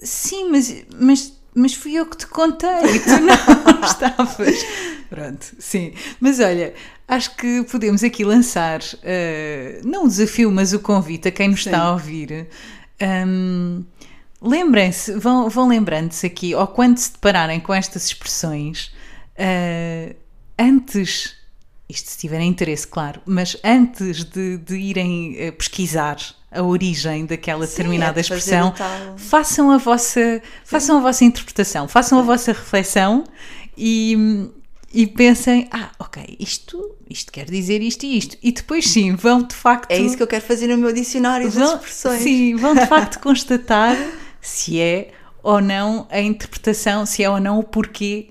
Sim, mas, mas, mas fui eu que te contei, tu não estavas. Pronto, sim. Mas olha, acho que podemos aqui lançar, eh, não o desafio, mas o convite a quem nos está a ouvir. Hum, Lembrem-se, vão, vão lembrando-se aqui, ou quando se depararem com estas expressões, eh, antes, isto se tiverem interesse, claro, mas antes de, de irem eh, pesquisar a origem daquela determinada é de expressão, tal- façam a vossa, façam a vossa interpretação, façam a vossa reflexão e, e pensem, ah, ok, isto, isto quer dizer isto e isto. E depois sim, vão de facto. É isso que eu quero fazer no meu dicionário das vão, expressões. Sim, vão de facto constatar se é ou não a interpretação, se é ou não o porquê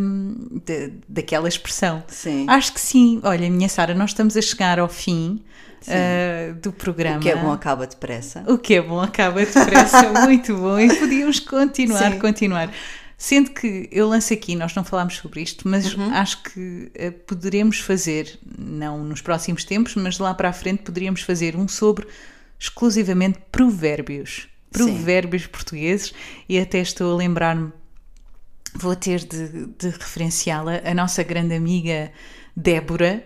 hum, de- daquela expressão. Sim. Acho que sim. Olha, minha Sara, nós estamos a chegar ao fim ah, do programa. O que é bom acaba depressa. O que é bom acaba depressa, muito bom. E podíamos continuar, Sim. continuar. Sendo que eu lanço aqui, nós não falámos sobre isto, mas Uhum. acho que eh, poderemos fazer, não nos próximos tempos, mas lá para a frente poderíamos fazer um sobre exclusivamente provérbios. Provérbios portugueses, e até estou a lembrar-me, vou ter de, de referenciá-la, a nossa grande amiga Débora.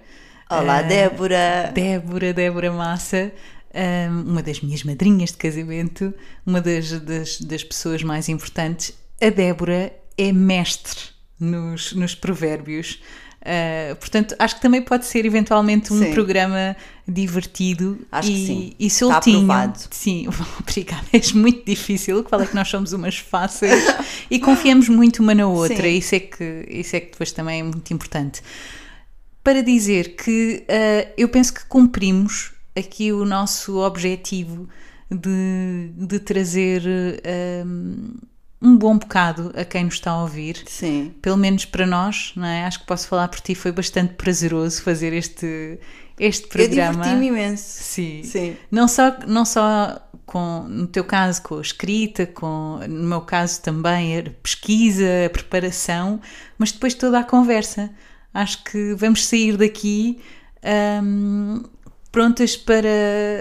Olá, Eh, Débora. Débora, Débora Massa, hum, uma das minhas madrinhas de casamento, uma das, das, das pessoas mais importantes. A Débora é mestre nos, nos provérbios. Uh, portanto, acho que também pode ser eventualmente um Sim. programa divertido Acho e, que sim. e Está soltinho. aprovado. Sim, obrigada. É muito difícil. O que fala é que nós somos umas fáceis e confiamos muito uma na outra. Sim. Isso é, que, isso é que depois também é muito importante para dizer que eh, eu penso que cumprimos aqui o nosso objetivo de, de trazer eh, um bom bocado a quem nos está a ouvir. Sim. Pelo menos para nós, não é? Acho que posso falar por ti, foi bastante prazeroso fazer este, este Eu programa. diverti-me imenso. Sim. Sim. Não só, não só com, no teu caso, com a escrita, com, no meu caso também, a pesquisa, a preparação, mas depois toda a conversa. Acho que vamos sair daqui hum, prontas para.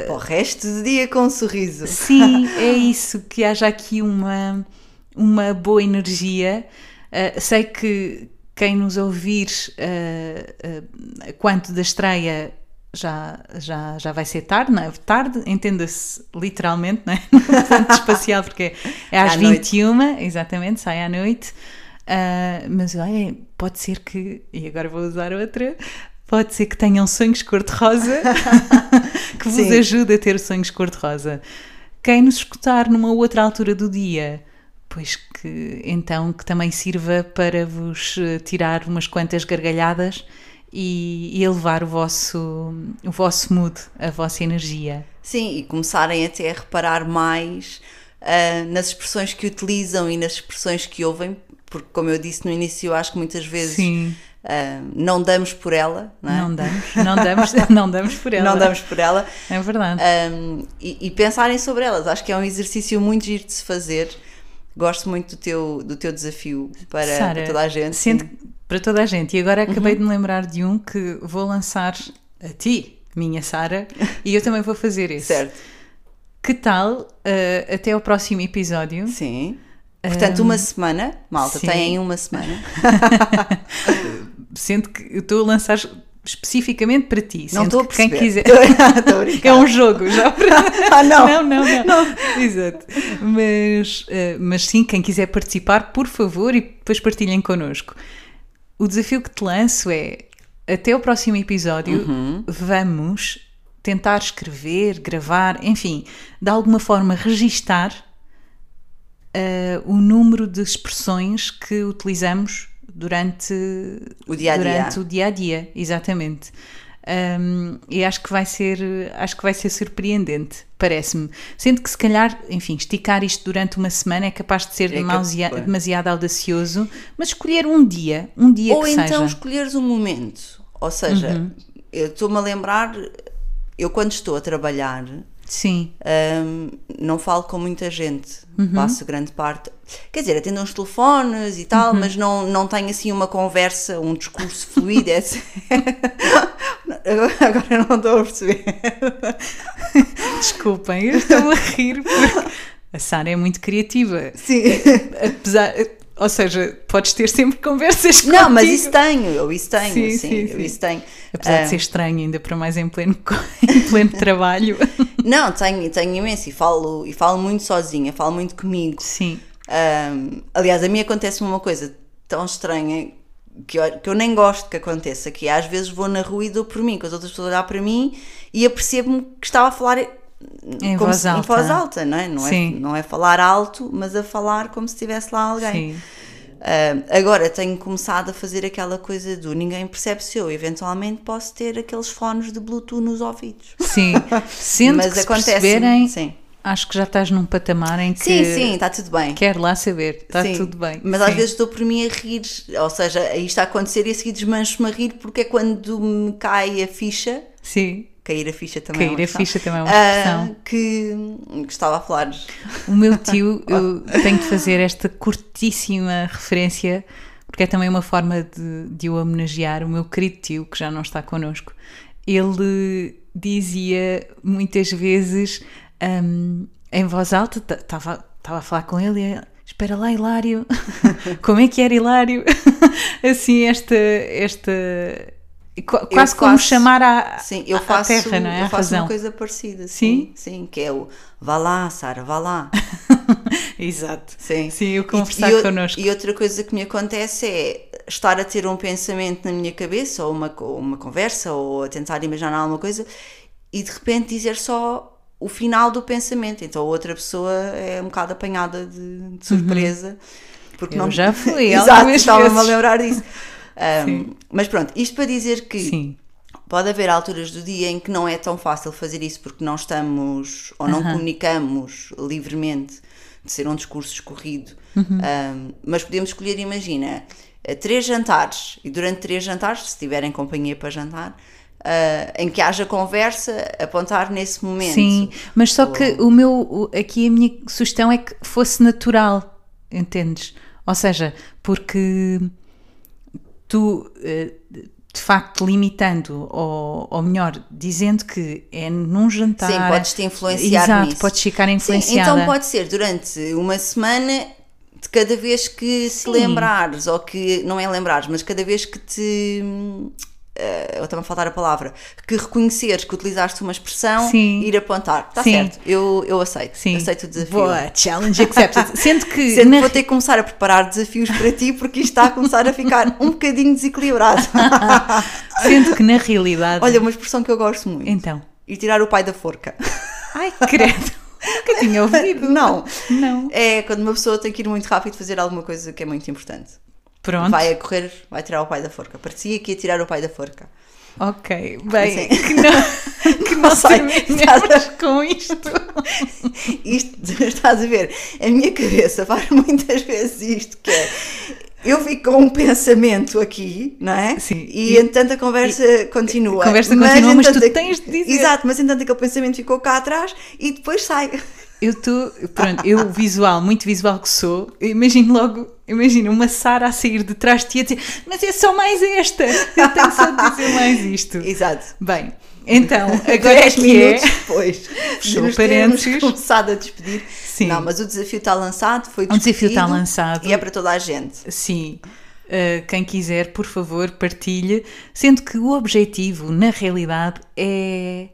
Para o resto do dia com um sorriso. Sim, é isso, que haja aqui uma, uma boa energia. Uh, sei que quem nos ouvir uh, uh, quanto da estreia já, já, já vai ser tarde, não é? Tarde, entenda-se literalmente, não é? No ponto espacial, porque é às À noite. 21, exatamente, sai à noite. Uh, mas olha, pode ser que, e agora vou usar outra, pode ser que tenham sonhos cor-de-rosa que vos Sim. ajude a ter sonhos cor-de-rosa. Quem nos escutar numa outra altura do dia, pois que então que também sirva para vos eh, tirar umas quantas gargalhadas e, e elevar o vosso, o vosso mood, a vossa energia. Sim, e começarem até a reparar mais ah, nas expressões que utilizam e nas expressões que ouvem, porque, como eu disse no início, eu acho que muitas vezes ah, não damos por ela, não é? não damos, não damos, não damos por ela. Não damos por ela. É verdade. Um, e, e pensarem sobre elas. Acho que é um exercício muito giro de se fazer. Gosto muito do teu, do teu desafio para, Sara, para toda a gente. sinto. Uhum. para toda a gente. E agora acabei de me lembrar de um que vou lançar a ti, minha Sara, e eu também vou fazer esse. Certo. Que tal, eh, até ao próximo episódio, Sim. Portanto, uma semana, malta, sim. têm uma semana. sendo que estou a lançar especificamente para ti. Não estou a que quem perceber. quiser. É um jogo, já para... Ah, não. não, não, não. Exato. Mas, eh, mas sim, quem quiser participar, por favor, e depois partilhem connosco. O desafio que te lanço é, até o próximo episódio, Uhum. vamos tentar escrever, gravar, enfim, de alguma forma registar eh, o número de expressões que utilizamos durante O dia a dia. durante o dia a dia, exatamente. Um, e acho que vai ser acho que vai ser surpreendente, parece-me. Sendo que se calhar, enfim, esticar isto durante uma semana é capaz de ser É demasiado, demasiado audacioso, mas escolher um dia, um dia Ou então seja. escolheres um momento. Ou seja, Uhum. eu estou-me a lembrar, eu quando estou a trabalhar, Sim, hum, não falo com muita gente, Uhum. passo grande parte. Quer dizer, atendo uns telefones e tal, Uhum. mas não, não tenho assim uma conversa, um discurso fluido. é assim. agora, agora não estou a perceber. desculpem, eu estou a rir porque a Sara é muito criativa. Sim. Apesar, ou seja, podes ter sempre conversas Não, mas isso tenho, eu isso tenho, Sim, sim, sim, eu sim. isso tenho. Apesar Ah, de ser estranho, ainda para mais em pleno, em pleno trabalho. Não, tenho, tenho imenso e falo, e falo muito sozinha, falo muito comigo. Sim, aliás, a mim acontece uma coisa tão estranha que eu, que eu nem gosto que aconteça, que é, às vezes vou na rua e dou por mim, com as outras pessoas a olhar para mim e apercebo-me que estava a falar Em voz se- em alta. voz alta, não é? Não, é? Sim. não é falar alto, mas a falar como se estivesse lá alguém. sim. Ahm, agora tenho começado a fazer aquela coisa do ninguém percebe se eu eventualmente posso ter aqueles fones de Bluetooth nos ouvidos. Sim, sendo mas que acontece. perceberem, Sim. acho que já estás num patamar em que sim, sim, está tudo bem. quero lá saber, está Sim, tudo bem. Mas Sim. às vezes estou por mim a rir, ou seja, isto a acontecer e a seguir desmancho-me a rir porque é quando me cai a ficha Sim, cair a ficha também Cair é a uma ficha também é uma Ah, expressão. que, estava a falar. O meu tio, eu tenho de fazer esta curtíssima referência, porque é também uma forma de, de o homenagear. O meu querido tio, que já não está connosco, ele dizia muitas vezes hum, em voz alta, estava a falar com ele e espera lá, Hilário, como é que era Hilário? assim, esta. esta quase como faço- chamar à, Sim, eu faço, terra, não é? eu faço uma coisa parecida. Sim? Sim, sim, que é o vá lá, Sara, vá lá. Exato. Sim, Sim, eu E- conversar e, o- connosco. E outra coisa que me acontece é estar a ter um pensamento na minha cabeça, ou uma, uma conversa, ou a tentar imaginar alguma coisa, e de repente dizer só o final do pensamento. Então a outra pessoa é um bocado apanhada de, de surpresa. Porque Uhum. Eu não... já fui Exato, estava-me a lembrar disso. Um, mas pronto, isto para dizer que Sim. Pode haver alturas do dia em que não é tão fácil fazer isso porque não estamos ou não comunicamos livremente de ser um discurso escorrido. Uhum. Um, mas podemos escolher, imagina, eh, três jantares e durante três jantares, se tiverem companhia para jantar, eh, em que haja conversa, apontar nesse momento. Sim, mas só que o meu, aqui a minha sugestão é que fosse natural, entendes? Ou seja, porque tu, eh, de facto, limitando, ou, ou melhor, dizendo que é num jantar. Sim, podes-te influenciar Exato, nisso. podes ficar Sim, influenciada. então pode ser durante uma semana, de cada vez que se Sim. lembrares, ou que não é lembrares, mas cada vez que te. Uh, eu estava a faltar a palavra, que reconheceres que utilizaste uma expressão, Sim. ir apontar. Está certo, eu, eu aceito. Sim. Aceito o desafio. Boa, challenge accepted. Sendo que. Sendo que vou ter que começar a preparar desafios para ti porque isto está a começar a ficar um bocadinho desequilibrado. Sendo que na realidade. Olha, uma expressão que eu gosto muito. Então. Ir tirar o pai da forca. Ai, credo. Nunca tinha ouvido. Não. Não. É quando uma pessoa tem que ir muito rápido fazer alguma coisa que é muito importante. Pronto. Vai a correr, vai tirar o pai da forca. Parecia que ia tirar o pai da forca. Ok, bem, Sim. que não, que não sei, terminemos com isto. Isto, estás a ver? A minha cabeça faz muitas vezes isto, que é. Eu fico com um pensamento aqui, não é? Sim. E, E- entretanto a conversa continua. a conversa continua, mas tu entretanto, tens de dizer. Exato, mas entretanto aquele pensamento ficou cá atrás e depois sai. Eu estou, pronto, eu visual, muito visual que sou, imagino logo, imagino uma Sara a sair de trás de ti a dizer, mas é só mais esta, eu tenho só de dizer mais isto. Exato. Bem, então, agora é 10 que minutos é. depois de nos parênteses. começado a despedir. Sim. Não, mas o desafio está lançado, foi O desafio está lançado. E é para toda a gente. Sim, uh, quem quiser, por favor, partilhe, sendo que o objetivo, na realidade, é,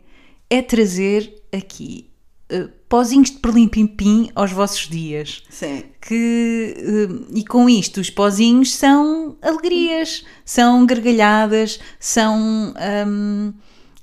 é trazer aqui uh, pozinhos de perlim-pim-pim aos vossos dias. Sim. Que, uh, e com isto, os pozinhos são alegrias, são gargalhadas, são. um,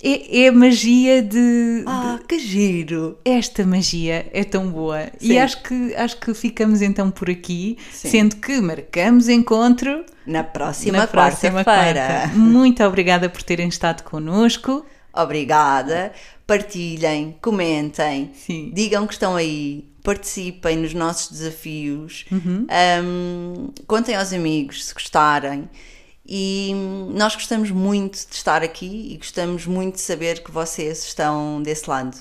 é, é magia de, Ah, que giro! esta magia é tão boa Sim. e acho que, acho que ficamos então por aqui, Sim. sendo que marcamos encontro Na próxima, na próxima quarta-feira. quarta. Muito obrigada por terem estado connosco. Obrigada. Partilhem, comentem, Sim. digam que estão aí, participem nos nossos desafios, Uhum. um, contem aos amigos se gostarem. E nós gostamos muito de estar aqui e gostamos muito de saber que vocês estão desse lado.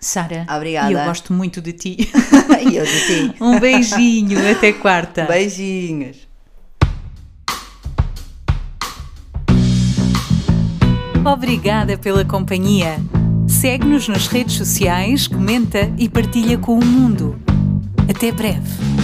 Sara, Obrigada. eu gosto muito de ti. e eu de ti. Um beijinho, até quarta. Beijinhos. Obrigada pela companhia. Segue-nos nas redes sociais, comenta e partilha com o mundo. Até breve.